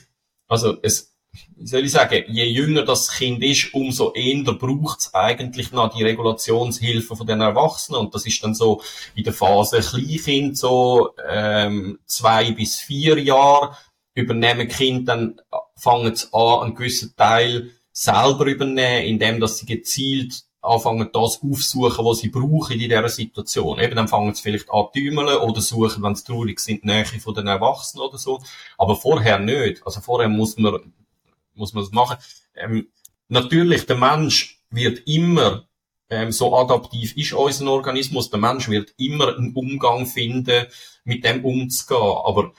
also, es, wie soll ich sagen, je jünger das Kind ist, umso eher braucht es eigentlich noch die Regulationshilfe von den Erwachsenen. Und das ist dann so in der Phase Kleinkind, so ähm, zwei bis vier Jahre, übernehmen Kind dann, fangen sie an, einen gewissen Teil selber übernehmen, indem dass sie gezielt anfangen, das aufsuchen, was sie brauchen in dieser Situation. Eben, dann fangen sie vielleicht an tümeln oder suchen, wenn sie traurig sind, Nähe von den Erwachsenen oder so. Aber vorher nicht. Also vorher muss man muss man das machen. Ähm, natürlich, der Mensch wird immer ähm, so adaptiv ist unser Organismus. Der Mensch wird immer einen Umgang finden, mit dem umzugehen. Aber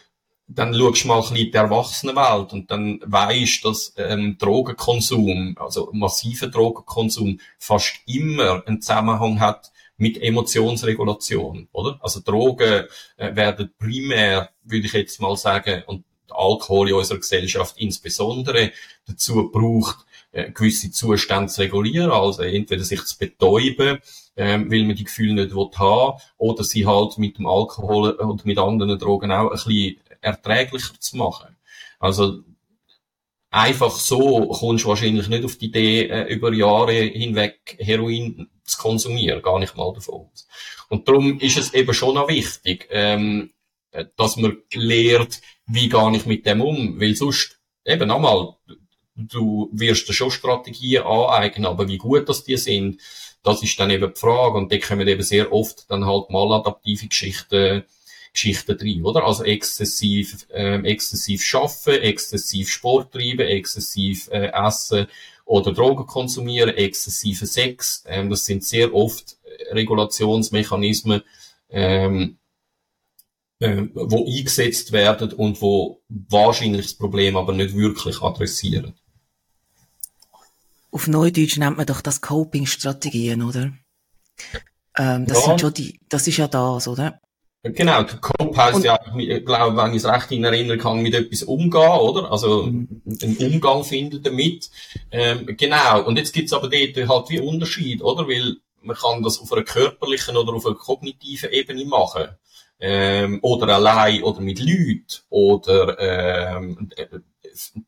dann schaust du mal ein bisschen die Erwachsenenwelt und dann weisst, dass ähm, Drogenkonsum, also massiver Drogenkonsum, fast immer einen Zusammenhang hat mit Emotionsregulation, oder? Also Drogen äh, werden primär, würde ich jetzt mal sagen, und Alkohol in unserer Gesellschaft insbesondere dazu braucht, äh, gewisse Zustände zu regulieren, also entweder sich zu betäuben, ähm, weil man die Gefühle nicht haben oder sie halt mit dem Alkohol und mit anderen Drogen auch ein bisschen erträglicher zu machen. Also einfach so kommst du wahrscheinlich nicht auf die Idee, äh, über Jahre hinweg Heroin zu konsumieren, gar nicht mal davon. Und darum ist es eben schon noch wichtig, ähm, dass man lehrt, wie gehe ich mit dem um? Weil sonst, eben einmal, du wirst dir schon Strategien aneignen, aber wie gut das die sind, das ist dann eben die Frage. Und da kommen eben sehr oft dann halt maladaptive Geschichten, Geschichten drin, oder? Also exzessiv, ähm, exzessiv schaffen, exzessiv Sport treiben, exzessiv äh, essen oder Drogen konsumieren, exzessive Sex. Ähm, das sind sehr oft Regulationsmechanismen, ähm, äh, wo eingesetzt werden und wo wahrscheinlich das Problem aber nicht wirklich adressieren. Auf Neudeutsch nennt man doch das Coping-Strategien, oder? Ähm, das ja. sind schon die, das ist ja das, oder? Genau, Cope heisst ja, ich glaube, wenn ich es recht in Erinnerung kann, mit etwas umgehen, oder? Also, mhm. einen Umgang finden damit. Ähm, genau. Und jetzt gibt's aber dort halt wie Unterschied, oder? Weil man kann das auf einer körperlichen oder auf einer kognitiven Ebene machen ähm, oder allein oder mit Leuten oder ähm,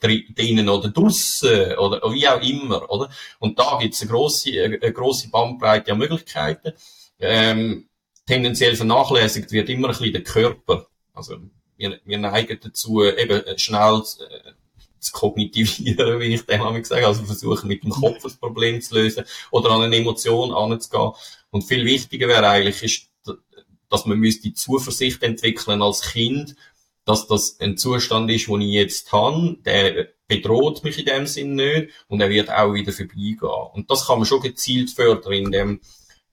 drinnen oder draussen oder wie auch immer, oder? Und da gibt's eine grosse, eine grosse Bandbreite an Möglichkeiten. Ähm, tendenziell vernachlässigt wird immer ein bisschen der Körper. Also wir, wir neigen dazu, eben schnell äh, zu kognitivieren, wie ich dem habe gesagt, also versuchen mit dem Kopf das Problem zu lösen oder an eine Emotion anzugehen. Und viel wichtiger wäre eigentlich, ist, dass man müsste Zuversicht entwickeln als Kind, dass das ein Zustand ist, den ich jetzt habe, der bedroht mich in dem Sinn nicht und er wird auch wieder vorbeigehen. Und das kann man schon gezielt fördern, indem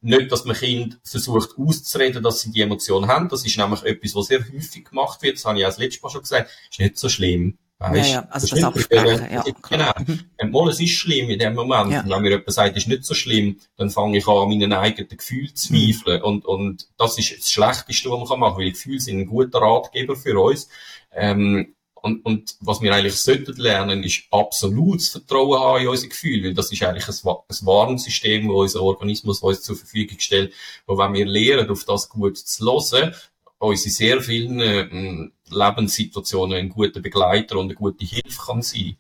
nicht, dass man Kind versucht auszureden, dass sie die Emotion haben. Das ist nämlich etwas, was sehr häufig gemacht wird. Das habe ich auch das letzte Mal schon gesagt. Ist nicht so schlimm. Weißt, ja, ja, also das, das Absprechen, ja. Genau. Mal, es ist schlimm in dem Moment. Ja. Und wenn mir jemand sagt, es ist nicht so schlimm, dann fange ich an, meinen eigenen Gefühlen zu zweifeln. Mhm. Und, und das ist das Schlechteste, was man machen kann, weil Gefühle sind ein guter Ratgeber für uns. Ähm, und, und was wir eigentlich sollten lernen, ist absolutes Vertrauen haben in unsere Gefühle, weil das ist eigentlich ein, ein Warnsystem, wo unser Organismus uns zur Verfügung stellt, wo wenn wir lernen, auf das gut zu hören, uns in sehr vielen äh, Lebenssituationen ein guter Begleiter und eine gute Hilfe kann sein.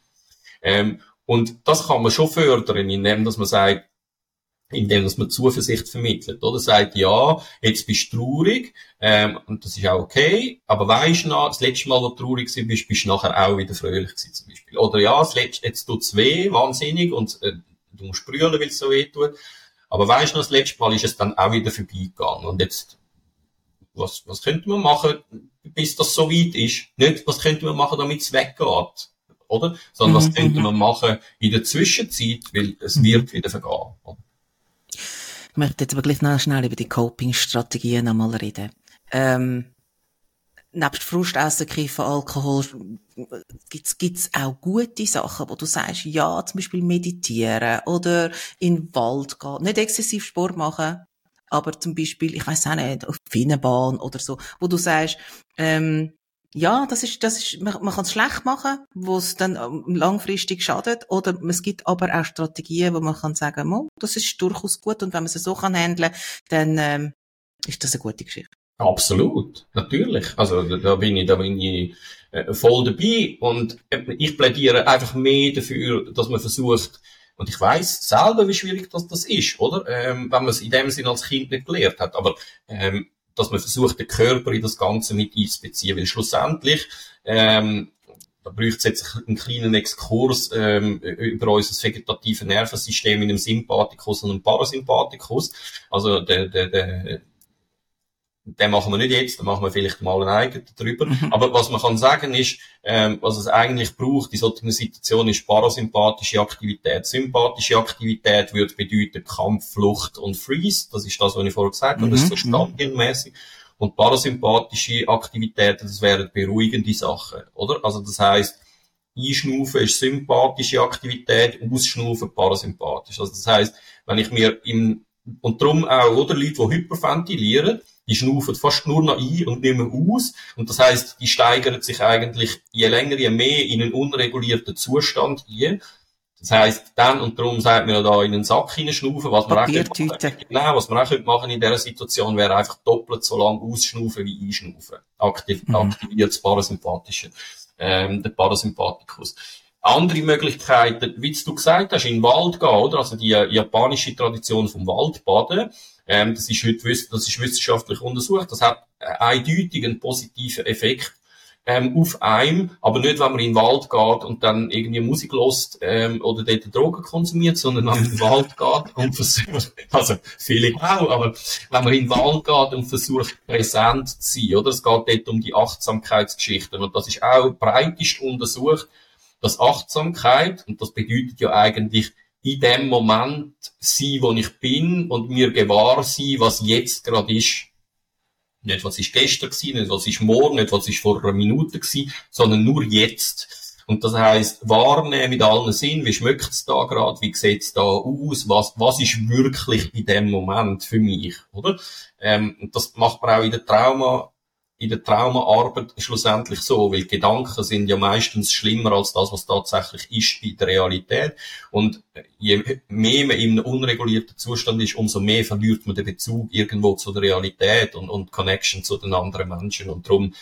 Ähm, und das kann man schon fördern, indem dass man sagt, indem dass man Zuversicht vermittelt, oder? Sagt, ja, jetzt bist du traurig, ähm, und das ist auch okay, aber weisst du das letzte Mal, wo du traurig bist, bist du nachher auch wieder fröhlich gewesen, zum Beispiel. Oder ja, das letzte, jetzt tut's weh, wahnsinnig, und äh, du musst brüllen, weil es so weh tut. Aber weisst du das letzte Mal ist es dann auch wieder vorbeigegangen. Und jetzt was, was könnte man machen, bis das so weit ist? Nicht, was könnte man machen, damit es weggeht? Oder? Sondern was mhm, könnte mhm. man machen in der Zwischenzeit, weil es mhm. wird wieder vergehen. Oder? Ich möchte jetzt aber gleich noch schnell über die Coping-Strategien nochmal reden. Ähm, nebst Frustessen, Kiffen, Alkohol, gibt's, gibt's auch gute Sachen, wo du sagst, ja, zum Beispiel meditieren oder in den Wald gehen, nicht exzessiv Sport machen, aber zum Beispiel, ich weiß auch nicht, auf Finnenbahn oder so, wo du sagst, ähm, ja, das ist, das ist, man, man kann es schlecht machen, wo es dann ähm, langfristig schadet, oder es gibt aber auch Strategien, wo man kann sagen, oh, das ist durchaus gut und wenn man es so kann handeln, dann ähm, ist das eine gute Geschichte. Absolut, natürlich. Also da bin ich, da bin ich äh, voll dabei und äh, ich plädiere einfach mehr dafür, dass man versucht, und ich weiß selber, wie schwierig das, das ist, oder? Ähm, wenn man es in dem Sinn als Kind nicht gelernt hat. Aber ähm, dass man versucht, den Körper in das Ganze mit einzubeziehen. Weil schlussendlich, ähm, da bräuchte es jetzt einen kleinen Exkurs ähm, über unser vegetatives Nervensystem in einem Sympathikus und einem Parasympathikus. Also der, der, der den machen wir nicht jetzt, den machen wir vielleicht mal einen eigenen drüber. Mhm. Aber was man kann sagen ist, ähm, was es eigentlich braucht in solchen Situationen ist parasympathische Aktivität. Sympathische Aktivität würde bedeuten Kampf, Flucht und Freeze. Das ist das, was ich vorher gesagt habe. Das ist so mhm. standardmäßig. Und parasympathische Aktivitäten, das wären beruhigende Sachen, oder? Also das heißt, Einschnaufen ist sympathische Aktivität, Ausschnaufen parasympathisch. Also das heißt, wenn ich mir im, und darum auch, oder, Leute, die hyperventilieren, die schnaufen fast nur noch ein und nicht mehr aus. Und das heißt, die steigern sich eigentlich je länger, je mehr in einen unregulierten Zustand ein. Das heißt, dann, und darum sagt man da in den Sack hineinschnaufen, was man auch machen, genau, was man auch machen in dieser Situation, wäre einfach doppelt so lang ausschnaufen wie einschnaufen. Aktiv, mhm. Aktiviert das Parasympathische, ähm, der Parasympathikus. Andere Möglichkeiten, wie du gesagt hast, in den Wald gehen, oder? Also die japanische Tradition vom Waldbaden, ähm, das ist heute das ist wissenschaftlich untersucht. Das hat eindeutig einen positiven Effekt ähm, auf einem, aber nicht, wenn man in den Wald geht und dann irgendwie Musik lost ähm, oder dort Drogen konsumiert, sondern wenn man in den Wald geht und versucht, also viele auch, aber wenn man in den Wald geht und versucht präsent zu sein, oder? Es geht dort um die Achtsamkeitsgeschichten und das ist auch breitest untersucht, dass Achtsamkeit, und das bedeutet ja eigentlich in dem Moment sein, wo ich bin und mir gewahr sein, was jetzt gerade ist. Nicht, was ist gestern gewesen, nicht, was ist morgen, nicht, was ist vor einer Minute gewesen, sondern nur jetzt. Und das heißt wahrnehmen mit allen Sinnen, wie schmeckt es da gerade, wie sieht es da aus, was, was ist wirklich in dem Moment für mich, oder? Ähm, und das macht man auch in der Trauma, in der Traumaarbeit schlussendlich so, weil Gedanken sind ja meistens schlimmer als das, was tatsächlich ist in der Realität. Und je mehr man in einem unregulierten Zustand ist, umso mehr verliert man den Bezug irgendwo zu der Realität und, und Connection zu den anderen Menschen. Und darum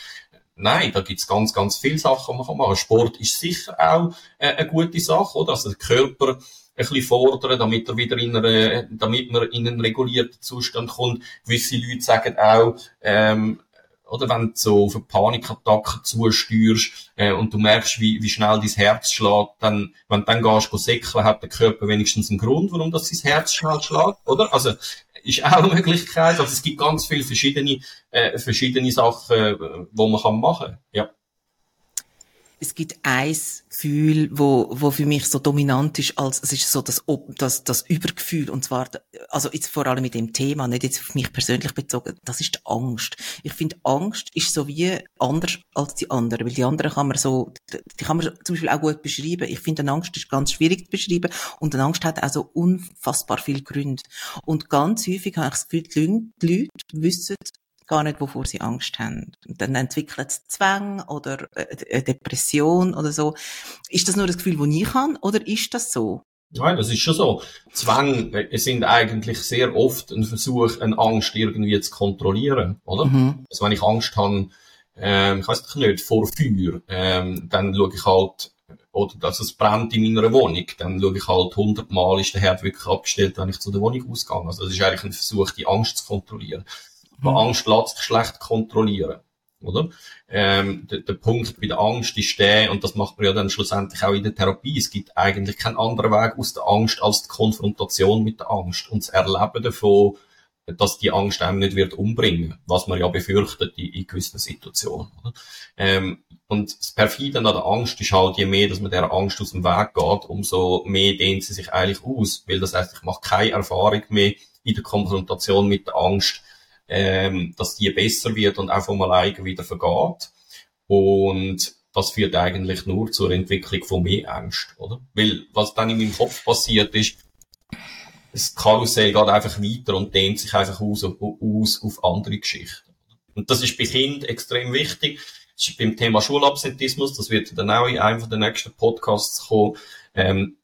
nein, da gibt's ganz, ganz viele Sachen, die man kann machen. Sport ist sicher auch äh, eine gute Sache, oder? Also der Körper ein bisschen fordern, damit er wieder in eine, damit man in einen regulierten Zustand kommt. Gewisse Leute sagen auch, ähm, oder wenn du so auf eine Panikattacke zusteuerst äh, und du merkst, wie, wie schnell dein Herz schlägt, dann, wenn du dann gehst, go säckeln, hat der Körper wenigstens einen Grund, warum das sein Herz schnell schlägt, oder? Also, ist auch eine Möglichkeit. Also es gibt ganz viele verschiedene, äh, verschiedene Sachen, äh, wo man kann machen. Ja es gibt ein Gefühl, wo, wo für mich so dominant ist, als es ist so das, das, das Übergefühl, und zwar, also jetzt vor allem mit dem Thema, nicht jetzt auf mich persönlich bezogen, das ist die Angst. Ich finde, Angst ist so wie anders als die anderen, weil die anderen kann man so, die kann man zum Beispiel auch gut beschreiben. Ich finde, eine Angst ist ganz schwierig zu beschreiben, und eine Angst hat auch so unfassbar viele Gründe. Und ganz häufig habe ich das Gefühl, die Leute wissen, gar nicht, wovor sie Angst haben. Und dann entwickelt es Zwang oder äh, eine Depression oder so. Ist das nur das Gefühl, das ich habe, oder ist das so? Nein, das ist schon so. Zwang äh, sind eigentlich sehr oft ein Versuch, eine Angst irgendwie zu kontrollieren, oder? Mhm. Also wenn ich Angst habe, ähm, ich weiß nicht, vor Feuer, ähm, dann schaue ich halt, oder dass es brennt in meiner Wohnung, dann schaue ich halt hundertmal, ist der Herd wirklich abgestellt, wenn ich zu der Wohnung ausgehe. Also das ist eigentlich ein Versuch, die Angst zu kontrollieren. Mhm. Angst lässt sich schlecht kontrollieren. Oder? Ähm, der, der Punkt bei der Angst ist der, und das macht man ja dann schlussendlich auch in der Therapie, es gibt eigentlich keinen anderen Weg aus der Angst als die Konfrontation mit der Angst und das Erleben davon, dass die Angst einem nicht wird umbringen, was man ja befürchtet in, in gewissen Situationen. Oder? Ähm, und das Perfide an der Angst ist halt, je mehr, dass man der Angst aus dem Weg geht, umso mehr dehnt sie sich eigentlich aus, weil das heißt, ich mache keine Erfahrung mehr in der Konfrontation mit der Angst, ähm, dass die besser wird und auch vom alleine wieder vergeht. Und das führt eigentlich nur zur Entwicklung von mehr Angst, oder? Weil was dann in meinem Kopf passiert ist, das Karussell geht einfach weiter und dehnt sich einfach aus, aus auf andere Geschichten. Und das ist bei Kindern extrem wichtig. Das ist beim Thema Schulabsentismus, das wird dann auch in einem der nächsten Podcasts kommen. Ähm,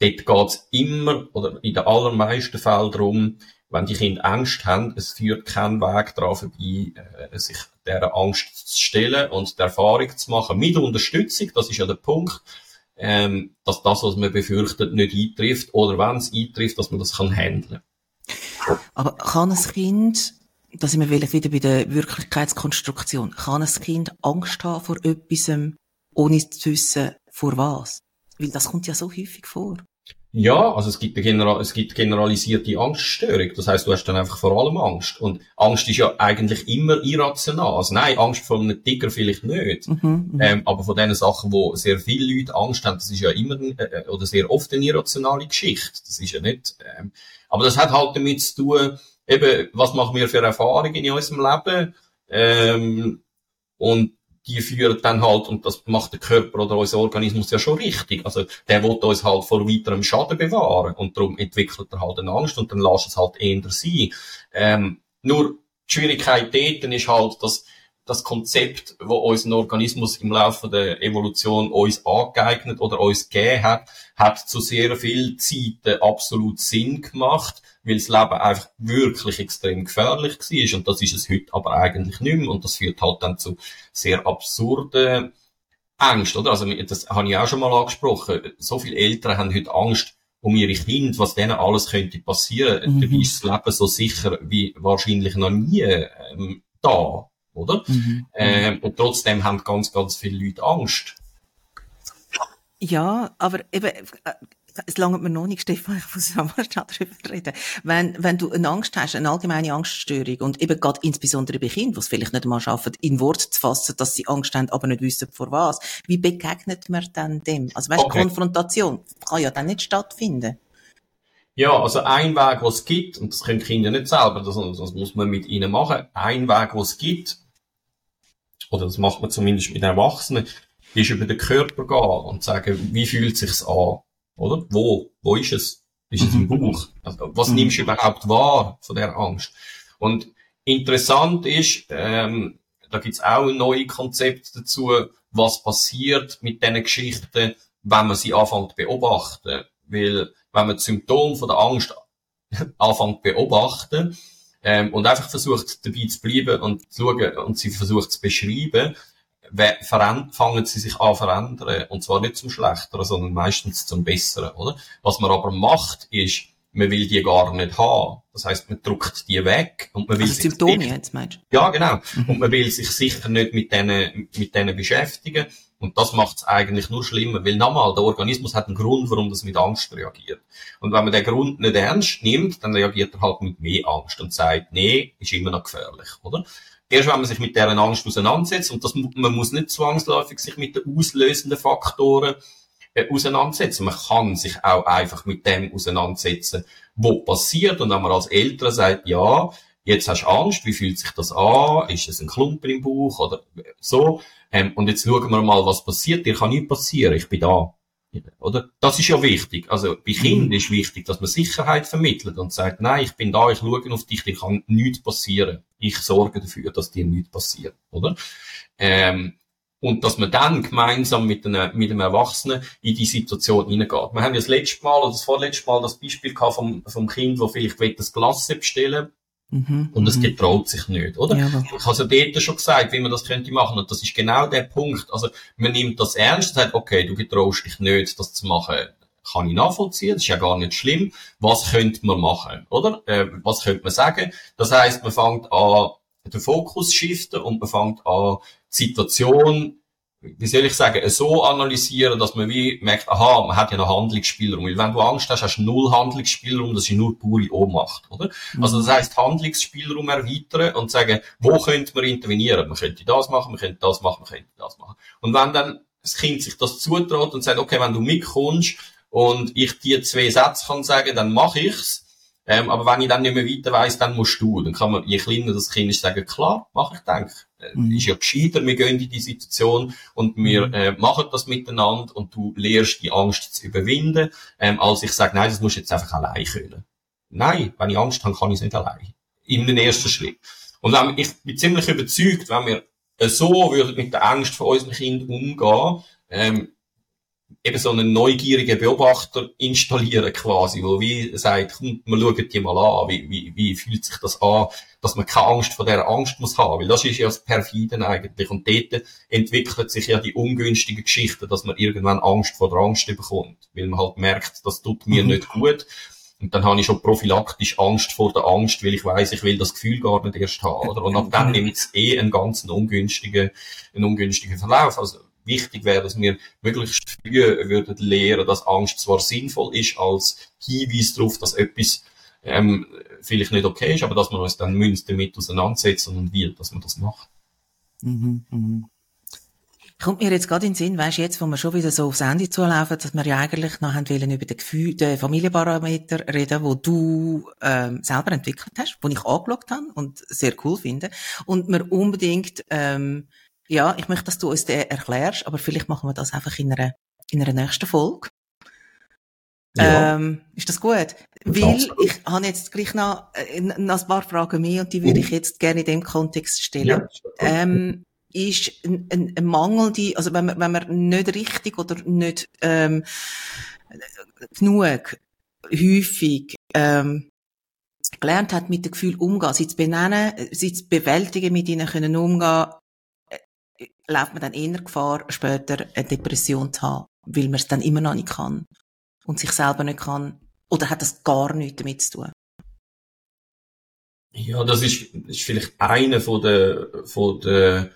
dort geht es immer oder in den allermeisten Fällen darum, wenn die Kinder Angst haben, es führt kein Weg daran vorbei, äh, sich dieser Angst zu stellen und die Erfahrung zu machen mit Unterstützung, das ist ja der Punkt, ähm, dass das, was man befürchtet, nicht eintrifft oder wenn es eintrifft, dass man das kann handeln. Aber kann ein Kind, da sind wir vielleicht wieder bei der Wirklichkeitskonstruktion, kann ein Kind Angst haben vor etwas, ohne zu wissen, vor was? Weil das kommt ja so häufig vor. Ja, also es gibt, eine General es gibt generalisierte Angststörung. Das heißt, du hast dann einfach vor allem Angst. Und Angst ist ja eigentlich immer irrational. Also nein, Angst vor einem Tiger vielleicht nicht. Mhm, mhm, ähm, aber von den Sachen, wo sehr viele Leute Angst haben, das ist ja immer äh, äh, oder sehr oft eine irrationale Geschichte. Das ist ja nicht. Ähm, aber das hat halt damit zu tun, eben, was machen wir für Erfahrungen in unserem Leben? Ähm, und die führen dann halt, und das macht der Körper oder unser Organismus ja schon richtig. Also, der will uns halt vor weiterem Schaden bewahren. Und darum entwickelt er halt eine Angst und dann lässt es halt eher sein. Ähm, nur, die Schwierigkeit dort ist halt, dass das Konzept, wo unser Organismus im Laufe der Evolution uns angeeignet oder uns gegeben hat, hat zu sehr viel Zeiten absolut Sinn gemacht weil das Leben einfach wirklich extrem gefährlich war. Und das ist es heute aber eigentlich nicht mehr. Und das führt halt dann zu sehr absurden Ängsten, oder? Also, das habe ich auch schon mal angesprochen. So viele Eltern haben heute Angst um ihre Kinder, was denen alles könnte passieren. Mhm. Dabei ist das Leben so sicher wie wahrscheinlich noch nie ähm, da, oder? Mhm. Ähm, und trotzdem haben ganz, ganz viele Leute Angst. Ja, aber eben, äh, es langt mir noch nicht, Stefan, ich muss auch mal darüber reden. Wenn, wenn du eine Angst hast, eine allgemeine Angststörung, und eben gerade insbesondere bei Kindern, die es vielleicht nicht mal schaffen, in Wort zu fassen, dass sie Angst haben, aber nicht wissen, vor was, wie begegnet man dann dem? Also weißt, okay. Konfrontation kann ja dann nicht stattfinden. Ja, also ein Weg, was es gibt, und das können Kinder nicht selber, das, das muss man mit ihnen machen, ein Weg, was es gibt, oder das macht man zumindest mit Erwachsenen, ist über den Körper gehen und sagen, wie fühlt sich's an? Oder? Wo? Wo ist es? Ist es im mhm. Buch? Also, was mhm. nimmst du überhaupt wahr von der Angst? Und interessant ist, ähm, da gibt's auch ein neues Konzept dazu, was passiert mit diesen Geschichten, wenn man sie anfängt zu beobachten. Weil, wenn man das Symptom von der Angst anfängt zu beobachten, ähm, und einfach versucht dabei zu bleiben und zu schauen und sie versucht zu beschreiben, fangen sie sich an verändern. Und zwar nicht zum Schlechteren, sondern meistens zum Besseren, oder? Was man aber macht, ist, man will die gar nicht haben. Das heißt, man drückt die weg und man will also sich Symptome jetzt meinst du? Ja, genau. Mhm. Und man will sich sicher nicht mit denen, mit denen beschäftigen. Und das macht es eigentlich nur schlimmer, weil nochmal, der Organismus hat einen Grund, warum das mit Angst reagiert. Und wenn man den Grund nicht ernst nimmt, dann reagiert er halt mit mehr Angst und sagt, nee, ist immer noch gefährlich, oder? Erst wenn man sich mit deren Angst auseinandersetzt, und das, man muss nicht zwangsläufig sich mit den auslösenden Faktoren äh, auseinandersetzen. Man kann sich auch einfach mit dem auseinandersetzen, wo passiert. Und wenn man als Eltern sagt, ja, jetzt hast du Angst, wie fühlt sich das an? Ist es ein Klumpen im Bauch oder so? Ähm, und jetzt schauen wir mal, was passiert. Dir kann nichts passieren, ich bin da. Oder? Das ist ja wichtig. Also, bei Kindern mhm. ist wichtig, dass man Sicherheit vermittelt und sagt, nein, ich bin da, ich schaue auf dich, dir kann nichts passieren. Ich sorge dafür, dass dir nichts passiert, oder? Ähm, und dass man dann gemeinsam mit einem, mit einem Erwachsenen in die Situation hineingeht. Wir haben ja das letzte Mal oder das vorletzte Mal das Beispiel gehabt vom, vom Kind, wo vielleicht will das Glas bestellen mhm. und es mhm. getraut sich nicht, oder? Ja, ich habe ja dort schon gesagt, wie man das könnte machen und das ist genau der Punkt. Also man nimmt das ernst und sagt, okay, du getraust dich nicht, das zu machen kann ich nachvollziehen, das ist ja gar nicht schlimm. Was könnte man machen, oder? Äh, was könnte man sagen? Das heißt, man fängt an, den Fokus shiften und man fängt an, die Situation, wie soll ich sagen, so analysieren, dass man wie merkt, aha, man hat ja noch Handlungsspielraum. Weil wenn du Angst hast, hast du null Handlungsspielraum, das ist nur pure Ohnmacht, oder? Mhm. Also das heißt Handlungsspielraum erweitern und sagen, wo könnte man intervenieren? Man könnte das machen, man könnte das machen, man könnte das machen. Und wenn dann das Kind sich das zutraut und sagt, okay, wenn du mitkommst und ich dir zwei Sätze kann sagen, dann mache ich's, ähm, aber wenn ich dann nicht mehr weiter weiss, dann musst du. Dann kann man, je kleiner das Kind ist, sagen, klar, mach ich, denke. Äh, mhm. Ist ja gescheiter, wir gehen in die Situation und wir mhm. äh, machen das miteinander und du lernst die Angst zu überwinden, ähm, als ich sage, nein, das musst du jetzt einfach allein können. Nein, wenn ich Angst habe, kann ich es nicht allein. In den ersten Schritt. Und wenn, ich bin ziemlich überzeugt, wenn wir so würden mit der Angst von unseren Kindern umgehen, ähm, eben so einen neugierigen Beobachter installieren quasi, wo wie sagt, komm, wir schauen die mal an, wie, wie, wie fühlt sich das an, dass man keine Angst vor dieser Angst muss haben, weil das ist ja das Perfiden eigentlich und dort entwickelt sich ja die ungünstige Geschichte, dass man irgendwann Angst vor der Angst bekommt, weil man halt merkt, das tut mir mhm. nicht gut und dann habe ich schon prophylaktisch Angst vor der Angst, weil ich weiß, ich will das Gefühl gar nicht erst haben, oder? Und ab dann nimmt es eh einen ganz ungünstigen, einen ungünstigen Verlauf. Also, wichtig wäre, dass wir möglichst früh würden lernen, dass Angst zwar sinnvoll ist als Hinweis darauf, dass etwas ähm, vielleicht nicht okay ist, aber dass wir uns dann müssen damit auseinandersetzen und wie, dass man das macht. Mhm, mhm. Kommt mir jetzt gerade in den Sinn, weißt jetzt, wo wir schon wieder so aufs Ende zulaufen, dass wir ja eigentlich noch haben wollen über den, Gefühl, den Familienparameter reden, wo du ähm, selber entwickelt hast, wo ich angeschaut habe und sehr cool finde und wir unbedingt ähm, ja, ich möchte, dass du uns den erklärst, aber vielleicht machen wir das einfach in einer, in einer nächsten Folge. Ja. Ähm, ist das gut? Weil ich habe jetzt gleich noch, äh, noch ein paar Fragen mehr und die würde ich jetzt gerne in dem Kontext stellen. Ja, ähm, ist ein, ein, ein Mangel, die, also wenn man, wenn man nicht richtig oder nicht ähm, genug häufig ähm, gelernt hat, mit dem Gefühl umgehen, sie zu benennen, sie zu bewältigen, mit ihnen können umgehen, läuft man dann eher Gefahr, später eine Depression zu haben, weil man es dann immer noch nicht kann und sich selber nicht kann. Oder hat das gar nichts damit zu tun? Ja, das ist, ist vielleicht einer von den, von den,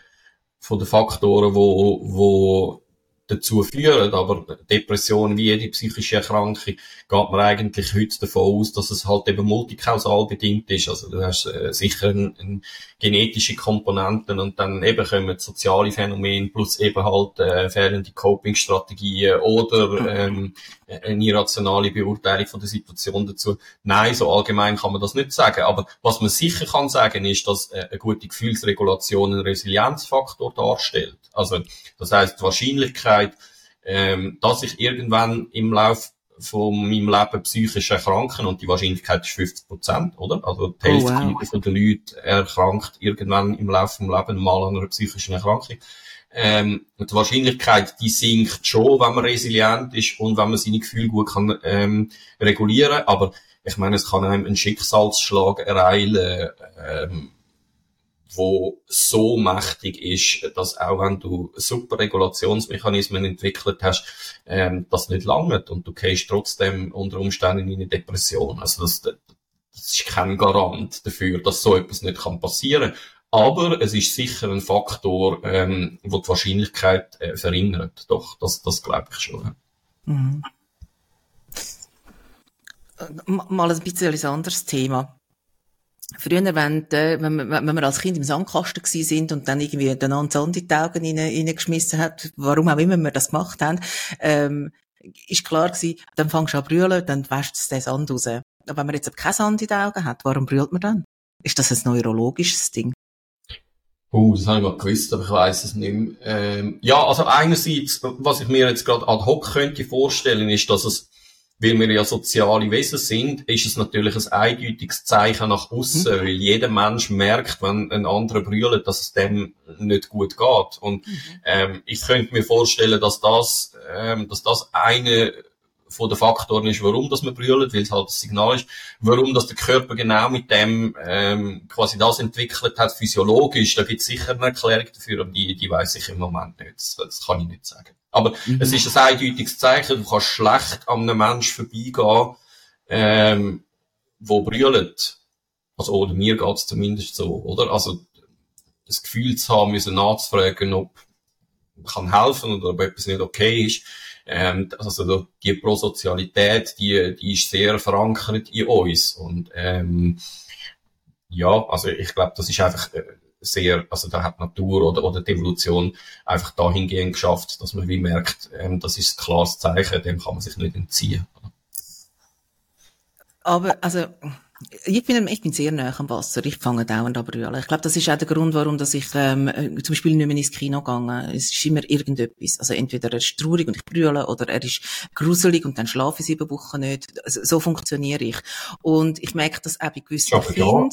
von den Faktoren, wo, wo dazu führen. Aber Depression wie jede psychische Erkrankung geht man eigentlich heute davon aus, dass es halt eben multikausal bedingt ist. Also du hast äh, sicher eine ein genetische Komponenten und dann eben kommen soziale Phänomene plus eben halt äh, fehlende Coping-Strategien oder ähm, eine irrationale Beurteilung von der Situation dazu. Nein, so allgemein kann man das nicht sagen. Aber was man sicher kann sagen, ist, dass äh, eine gute Gefühlsregulation einen Resilienzfaktor darstellt. Also das heißt, die Wahrscheinlichkeit, ähm, dass ich irgendwann im Lauf von meinem Leben psychisch erkranken und die Wahrscheinlichkeit ist 50 Prozent, oder? Also die Hälfte oh, wow. von den Leuten erkrankt irgendwann im Laufe des Lebens mal an einer psychischen Erkrankung. Ähm, die Wahrscheinlichkeit, die sinkt schon, wenn man resilient ist und wenn man seine Gefühle gut kann ähm, regulieren. Aber ich meine, es kann einem einen Schicksalsschlag ereilen. Ähm, wo so mächtig ist, dass auch wenn du super Regulationsmechanismen entwickelt hast, ähm, das nicht langt und du gehst trotzdem unter Umständen in eine Depression. Also das, das ist kein Garant dafür, dass so etwas nicht kann passieren. Aber es ist sicher ein Faktor, ähm, wo die Wahrscheinlichkeit äh, verringert. Doch, das, das glaube ich schon. Mhm. Mal ein bisschen ein anderes Thema. Früher, wenn, äh, wenn, wir, wenn wir als Kind im Sandkasten gewesen sind und dann irgendwie den Sand in die Augen reingeschmissen hat, warum auch immer wir das gemacht haben, ähm, ist klar gewesen, dann fangst du an brüllen, dann wäscht es den Sand raus. Aber wenn man jetzt keinen Sand in den Augen hat, warum brüllt man dann? Ist das ein neurologisches Ding? Uh, das habe ich mal gewusst, aber ich weiß es nicht mehr. Ähm, ja, also einerseits, was ich mir jetzt gerade ad hoc könnte vorstellen, ist, dass es weil wir ja soziale Wesen sind, ist es natürlich ein eindeutiges Zeichen nach außen, mhm. weil jeder Mensch merkt, wenn ein anderer brüllt, dass es dem nicht gut geht. Und mhm. ähm, ich könnte mir vorstellen, dass das, ähm, dass das eine von den Faktoren ist, warum das man brüllt, weil es halt das Signal ist, warum dass der Körper genau mit dem ähm, quasi das entwickelt hat, physiologisch. Da gibt es sicher eine Erklärung dafür, aber die, die weiß ich im Moment nicht. Das, das kann ich nicht sagen. Aber mhm. es ist ein eindeutiges Zeichen, du kannst schlecht an einem Menschen vorbeigehen, ähm, wo brüllt. Also, oder mir geht's zumindest so, oder? Also, das Gefühl zu haben, müssen nachzufragen, ob kann helfen oder ob etwas nicht okay ist. Ähm, also die Prosozialität, die, die ist sehr verankert in uns. Und ähm, ja, also ich glaube, das ist einfach äh, sehr, also da hat Natur oder, oder die Evolution einfach dahingehend geschafft, dass man wie merkt, ähm, das ist ein klares Zeichen, dem kann man sich nicht entziehen. Aber, also, ich bin, ich bin sehr nah am Wasser. Ich fange dauernd an brüllen. Ich glaube, das ist auch der Grund, warum dass ich ähm, zum Beispiel nicht mehr ins Kino gegangen Es ist immer irgendetwas. Also entweder er ist traurig und ich brülle oder er ist gruselig und dann schlafe ich sieben Wochen nicht. Also, so funktioniere ich. Und ich merke das auch bei gewissen Kindern.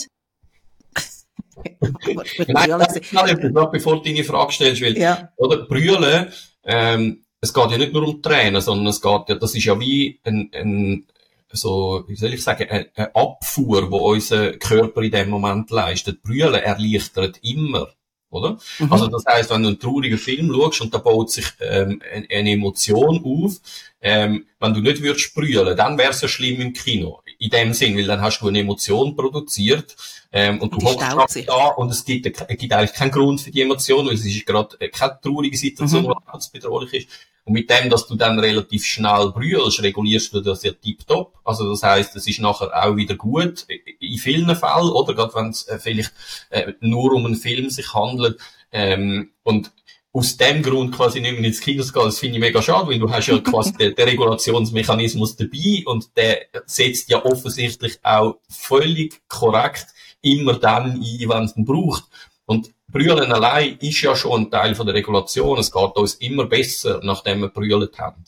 Ja. Nein, noch bevor du deine Frage stellst, weil, ja. oder, brüllen, ähm, es geht ja nicht nur um Tränen, sondern es geht ja, das ist ja wie ein, ein so, wie soll ich sagen, eine, eine Abfuhr, wo unser Körper in dem Moment leistet. Brüllen erleichtert immer oder? Mhm. Also das heißt, wenn du einen traurigen Film schaust und da baut sich ähm, eine Emotion auf, ähm, wenn du nicht würdest brüllen, dann wäre es ja schlimm im Kino. In dem Sinn, weil dann hast du eine Emotion produziert ähm, und, und du hockst da und es gibt, es gibt eigentlich keinen Grund für die Emotion, weil es ist gerade keine traurige Situation, mhm. die bedrohlich ist. Und mit dem, dass du dann relativ schnell brüllst, regulierst du das ja tiptop. Also das heißt, es ist nachher auch wieder gut in vielen Fällen, oder gerade wenn es äh, vielleicht äh, nur um einen Film sich handelt. Ähm, und aus dem Grund quasi nicht mehr ins Kino zu gehen, das finde ich mega schade, weil du hast ja quasi den, den Regulationsmechanismus dabei und der setzt ja offensichtlich auch völlig korrekt immer dann ein, wenn es ihn braucht. Und Brüllen allein ist ja schon ein Teil von der Regulation. Es geht uns immer besser, nachdem wir brüllt haben.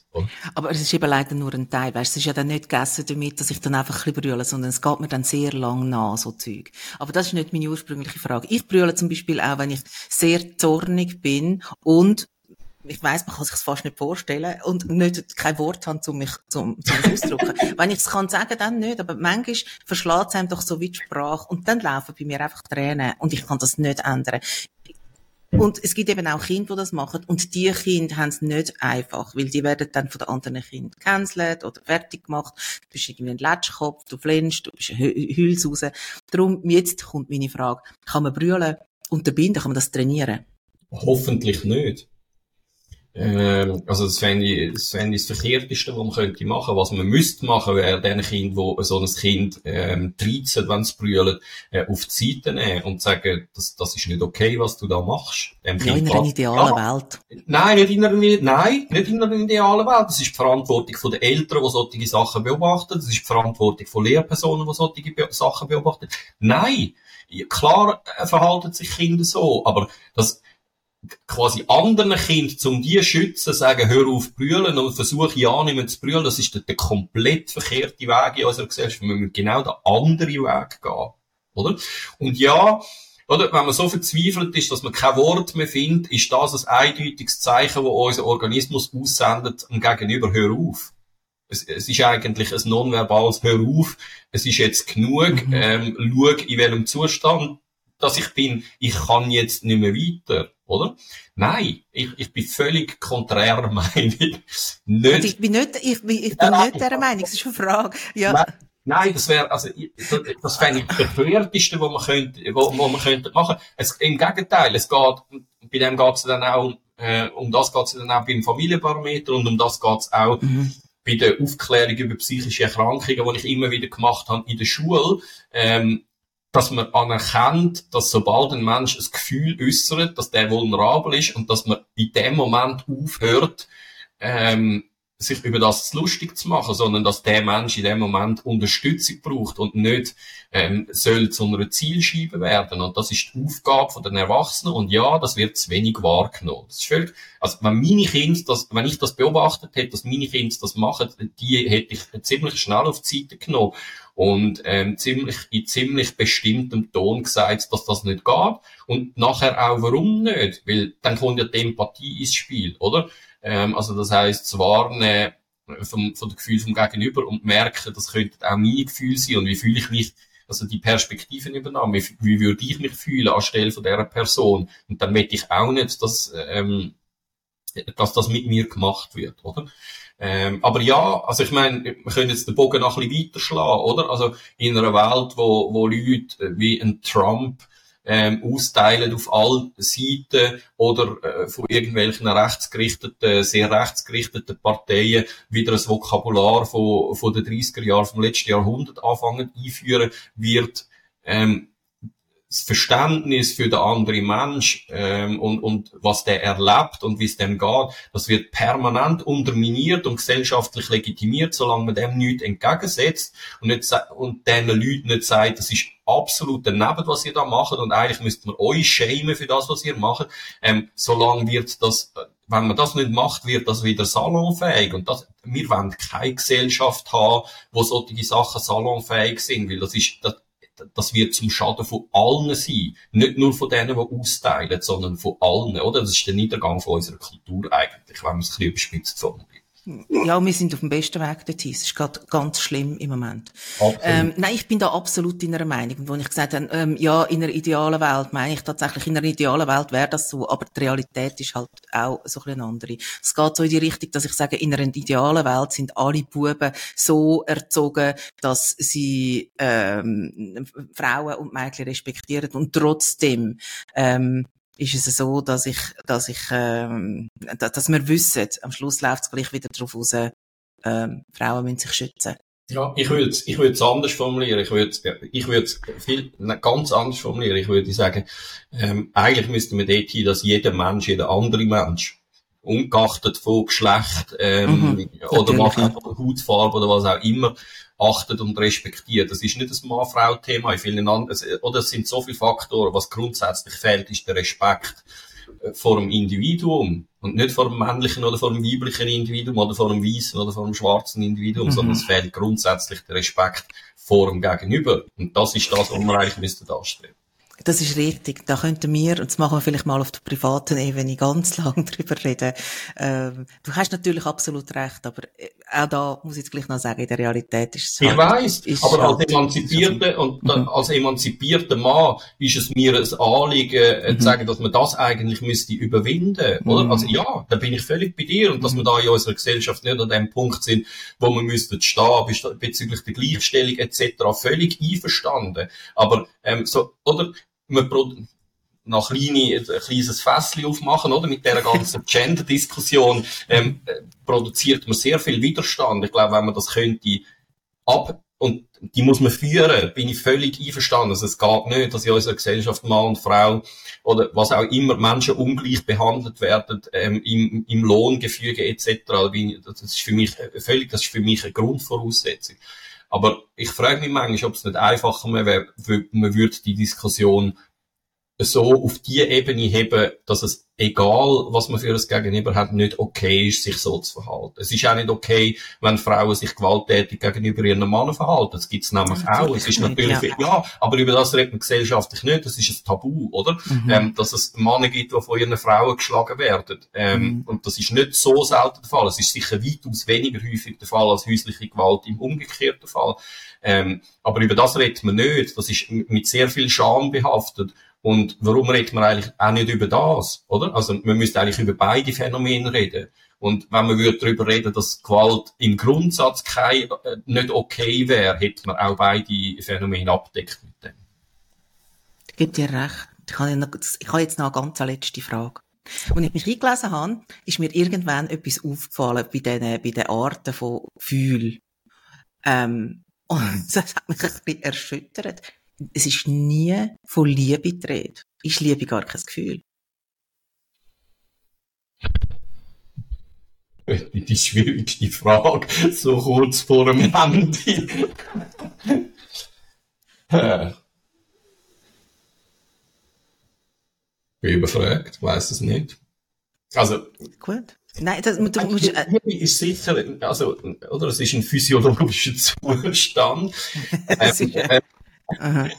Aber es ist eben leider nur ein Teil. Weißt, es ist ja dann nicht gegessen damit, dass ich dann einfach ein brülle, sondern es geht mir dann sehr lang nach, so Zeug. Aber das ist nicht meine ursprüngliche Frage. Ich brülle zum Beispiel auch, wenn ich sehr zornig bin und ich weiß, man kann sich das fast nicht vorstellen und nicht kein Wort haben, um mich zum, zum auszudrücken. Wenn ich es kann sagen, dann nicht, aber manchmal verschlägt es einem doch so wie die Sprache und dann laufen bei mir einfach Tränen und ich kann das nicht ändern. Und es gibt eben auch Kinder, die das machen. Und die Kinder haben es nicht einfach, weil die werden dann von den anderen Kindern gecancelt oder fertig gemacht. Du bist irgendwie ein Letschkopf, du flennst, du bist ein Hülsuse. Darum, jetzt kommt meine Frage. Kann man brüllen unterbinden? Kann man das trainieren? Hoffentlich nicht. Ähm, also das fände ich, das fände ich das Verkehrteste, was man könnte machen. Was man müsste machen, wäre den Kind, wo so ein Kind ähm, 13, wenn es brüllt, äh, auf die Seite nehmen und sagen, das, das ist nicht okay, was du da machst. Dem ja, in einer idealen ja, Welt. Nein, nicht in einer, nein, nicht in einer idealen Welt. Das ist die Verantwortung der Eltern, die solche Sachen beobachten. Das ist die Verantwortung von Lehrpersonen, die solche Be Sachen beobachten. Nein, klar äh, verhalten sich Kinder so, aber das, quasi anderen Kindern, um die zu schützen, sagen, hör auf brüllen und versuche ja nicht mehr zu brüllen, das ist der, der komplett verkehrte Weg in unserer Gesellschaft. Wir müssen genau den anderen Weg gehen. Oder? Und ja, oder, wenn man so verzweifelt ist, dass man kein Wort mehr findet, ist das ein eindeutiges Zeichen, wo unser Organismus aussendet und gegenüber hör auf. Es, es ist eigentlich ein nonverbales Hör auf, es ist jetzt genug, mhm. ähm, schau, in welchem Zustand dass ich bin, ich kann jetzt nicht mehr weiter, oder? Nein, ich, ich bin völlig konträrer Meinung. Nicht, also ich bin nicht, ich bin, ich bin nicht dieser Meinung, das ist eine Frage. Ja. Nein, das wäre, also, das, das fände ich das Verkehrteste, was man könnte, wo, wo man könnte machen. Es, Im Gegenteil, es geht, bei dem geht es dann auch, äh, um das geht es dann auch beim Familienbarometer und um das geht es auch mhm. bei der Aufklärung über psychische Erkrankungen, die ich immer wieder gemacht habe in der Schule, ähm, dass man anerkennt, dass sobald ein Mensch ein Gefühl äußert, dass der vulnerabel ist und dass man in dem Moment aufhört, ähm, sich über das lustig zu machen, sondern dass der Mensch in dem Moment Unterstützung braucht und nicht ähm, soll zu einer Zielscheibe werden. Und das ist die Aufgabe von den Erwachsenen. Und ja, das wird zu wenig wahrgenommen. Das ist völlig, also wenn meine Kinder das, wenn ich das beobachtet hätte, dass meine Kinder das machen, die hätte ich ziemlich schnell auf die Seite genommen und ähm, ziemlich in ziemlich bestimmtem Ton gesagt, dass das nicht geht. Und nachher auch, warum nicht? Weil dann kommt ja die Empathie ins Spiel, oder? Ähm, also das heißt, zu warnen vom, von dem Gefühl vom Gegenüber und merken, das könnte auch meine Gefühle sein und wie fühle ich mich, also die Perspektiven übernahmen, wie, wie würde ich mich fühlen anstelle von dieser Person und dann möchte ich auch nicht, dass, ähm, dass das mit mir gemacht wird, oder? Ähm, aber ja, also ich meine, wir können jetzt den Bogen noch ein bisschen weiterschlagen, oder? Also in einer Welt, wo, wo Leute wie ein Trump ähm, austeilen auf allen Seiten oder äh, von irgendwelchen rechtsgerichteten, sehr rechtsgerichteten Parteien wieder ein Vokabular von, von den 30er Jahren vom letzten Jahrhundert anfangen einführen wird, ähm, das Verständnis für den anderen Mensch ähm, und, und was der erlebt und wie es dem geht, das wird permanent unterminiert und gesellschaftlich legitimiert, solange man dem nichts entgegensetzt und, nicht, und diesen Leuten nicht sagt, das ist absolut daneben, was ihr da macht und eigentlich müsst man euch schämen für das, was ihr macht. Ähm, solange wird das, wenn man das nicht macht, wird das wieder salonfähig und das, wir wollen keine Gesellschaft haben, wo solche Sachen salonfähig sind, weil das ist, das, das wird zum Schaden von allen sein. Nicht nur von denen, die austeilen, sondern von allen, oder? Das ist der Niedergang von unserer Kultur eigentlich, wenn man es ein bisschen überspitzt formuliert. Ja, wir sind auf dem besten Weg dorthin. Es ist gerade ganz schlimm im Moment. Ähm, nein, ich bin da absolut in einer Meinung. Und wo ich gesagt habe, ähm, ja, in einer idealen Welt, meine ich tatsächlich, in einer idealen Welt wäre das so, aber die Realität ist halt auch so ein eine andere. Es geht so in die Richtung, dass ich sage, in einer idealen Welt sind alle Buben so erzogen, dass sie ähm, Frauen und Mädchen respektieren und trotzdem ähm, ist es so, dass ich, dass ich, ähm, dass wir wissen, am Schluss läuft es gleich wieder darauf raus, ähm, Frauen müssen sich schützen. Ja, ich würde es ich würd's anders formulieren. Ich würde ich würde viel ne, ganz anders formulieren. Ich würde sagen, ähm, eigentlich müsste man dort hin, dass jeder Mensch, jeder andere Mensch, ungeachtet von Geschlecht ähm, mhm, oder was. Hautfarbe oder was auch immer, achtet und respektiert. Das ist nicht ein Mann-Frau-Thema in vielen anderen, oder es sind so viele Faktoren. Was grundsätzlich fehlt, ist der Respekt äh, vor dem Individuum und nicht vor dem männlichen oder vor dem weiblichen Individuum oder vor dem weißen oder vor dem schwarzen Individuum, mhm. sondern es fehlt grundsätzlich der Respekt vor dem Gegenüber. Und das ist das, was wir eigentlich müssten anstreben. Das ist richtig. Da könnten wir, und das machen wir vielleicht mal auf der privaten Ebene ganz lang drüber reden. Ähm, du hast natürlich absolut recht, aber äh, auch da muss ich jetzt gleich noch sagen, in der Realität ist es Ich halt, weiss, aber halt als emanzipierter, und mhm. als emanzipierter Mann ist es mir ein Anliegen, äh, mhm. zu sagen, dass man das eigentlich müsste überwinden, oder? Mhm. Also ja, da bin ich völlig bei dir, und dass wir da in unserer Gesellschaft nicht an dem Punkt sind, wo wir müssten stehen, bezüglich der Gleichstellung etc. völlig einverstanden. Aber, ähm, so, oder? Man noch kleine, ein kleines Fässchen aufmachen, oder? Mit der ganzen Gender-Diskussion, ähm, produziert man sehr viel Widerstand. Ich glaube, wenn man das könnte ab, und die muss man führen, bin ich völlig einverstanden. Also es geht nicht, dass in unserer Gesellschaft Mann und Frau oder was auch immer Menschen ungleich behandelt werden, ähm, im, im Lohngefüge etc. Das ist für mich völlig, das ist für mich eine Grundvoraussetzung. Aber ich frage mich manchmal, ob es nicht einfacher wäre, man würde die Diskussion so auf die Ebene heben, dass es egal, was man für ein Gegenüber hat, nicht okay ist, sich so zu verhalten. Es ist auch nicht okay, wenn Frauen sich gewalttätig gegenüber ihren Männern verhalten. Das gibt's nämlich natürlich auch. Es ist natürlich, ja. ja. aber über das redet man gesellschaftlich nicht. Das ist ein Tabu, oder? Mhm. Ähm, dass es Männer gibt, die von ihren Frauen geschlagen werden. Ähm, mhm. Und das ist nicht so selten der Fall. Es ist sicher weitaus weniger häufig der Fall als häusliche Gewalt im umgekehrten Fall. Ähm, aber über das redet man nicht. Das ist mit sehr viel Scham behaftet. Und warum redet man eigentlich auch nicht über das, oder? Also, man müsste eigentlich über beide Phänomene reden. Und wenn man würde darüber reden, dass Gewalt im Grundsatz kein, äh, nicht okay wäre, hätte man auch beide Phänomene abdeckt mit dem. Gebe dir recht. Ich habe, jetzt noch eine ganz letzte Frage. Als ich mich eingelesen habe, ist mir irgendwann etwas aufgefallen bei den, bei den Arten von Gefühl. Ähm, und das hat mich ein bisschen erschüttert. Es ist nie von Liebe die Rede. Ist Liebe gar kein Gefühl? Die schwierigste Frage, so kurz vor dem Ende. Bin überfragt, weiß es nicht. Also. Gut. Nein, das, du musst, äh, ist sicher, also, oder, es ist ein physiologischer Zustand. ähm, äh, Uh-huh.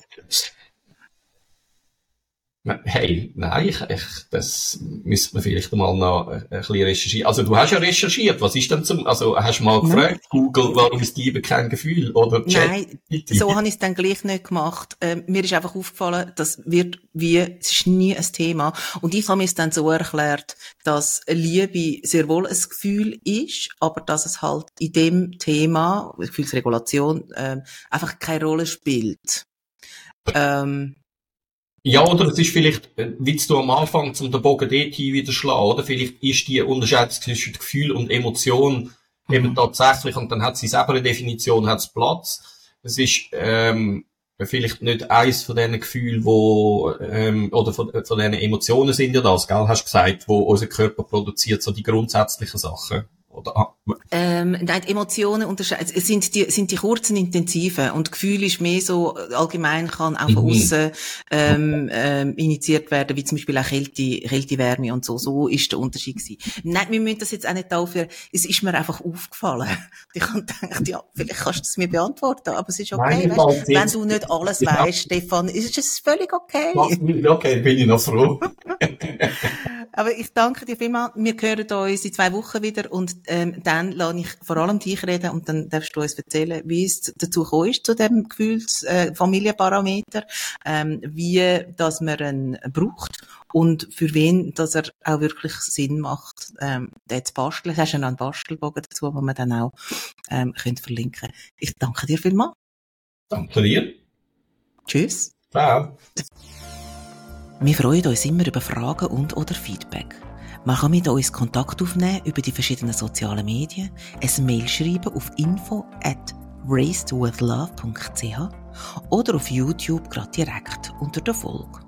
Hey, nein, ich, ich, das müsste man vielleicht mal noch ein bisschen recherchieren. Also du hast ja recherchiert, was ist denn zum, also hast du mal gefragt, nein. Google, warum ist Liebe kein Gefühl? Oder Chat? Nein, so habe ich es dann gleich nicht gemacht. Ähm, mir ist einfach aufgefallen, das wird wie, es ist nie ein Thema. Und ich habe mir es dann so erklärt, dass Liebe sehr wohl ein Gefühl ist, aber dass es halt in dem Thema, Gefühlsregulation, ähm, einfach keine Rolle spielt. Ähm, ja, oder es ist vielleicht, äh, wie du am Anfang zum den Bogen dort wieder schlagen, oder? Vielleicht ist die Unterscheidung zwischen Gefühl und Emotion mhm. eben tatsächlich, und dann hat sie selber eine Definition, hat Platz. Es ist, ähm, vielleicht nicht eins von diesen Gefühlen, wo, ähm, oder von, von diesen Emotionen sind ja das, gell, hast du gesagt, wo unser Körper produziert, so die grundsätzlichen Sachen. Oder, ah, ähm, nein, Emotionen unterscheiden, sind die, sind die kurzen, intensiven und Gefühl ist mehr so, allgemein kann auch von mhm. außen, ähm, ähm, initiiert werden, wie zum Beispiel auch Kälte, Kälte, Wärme und so. So ist der Unterschied gewesen. Nein, wir müssen das jetzt auch nicht dafür, es ist mir einfach aufgefallen. Ich habe gedacht, ja, vielleicht kannst du es mir beantworten, aber es ist okay, Nein, weißt, wenn du nicht alles ja. weißt, Stefan, ist es völlig okay. Okay, bin ich noch froh. aber ich danke dir vielmals. Wir hören uns in zwei Wochen wieder und ähm, dann lasse ich vor allem dich reden und dann darfst du uns erzählen, wie es dazu gekommen ist, zu dem Gefühls äh, Familienparameter, ähm, wie dass man ihn braucht und für wen dass er auch wirklich Sinn macht, ähm, den zu basteln. Du hast ja noch einen Bastelbogen dazu, wo man dann auch ähm, könnt verlinken Ich danke dir vielmals. Danke dir. Tschüss. Ciao. Wir freuen uns immer über Fragen und oder Feedback. Man kann mit uns Kontakt aufnehmen über die verschiedenen sozialen Medien, ein Mail schreiben auf info at racedwithlove.ch oder auf YouTube gerade direkt unter der Folge.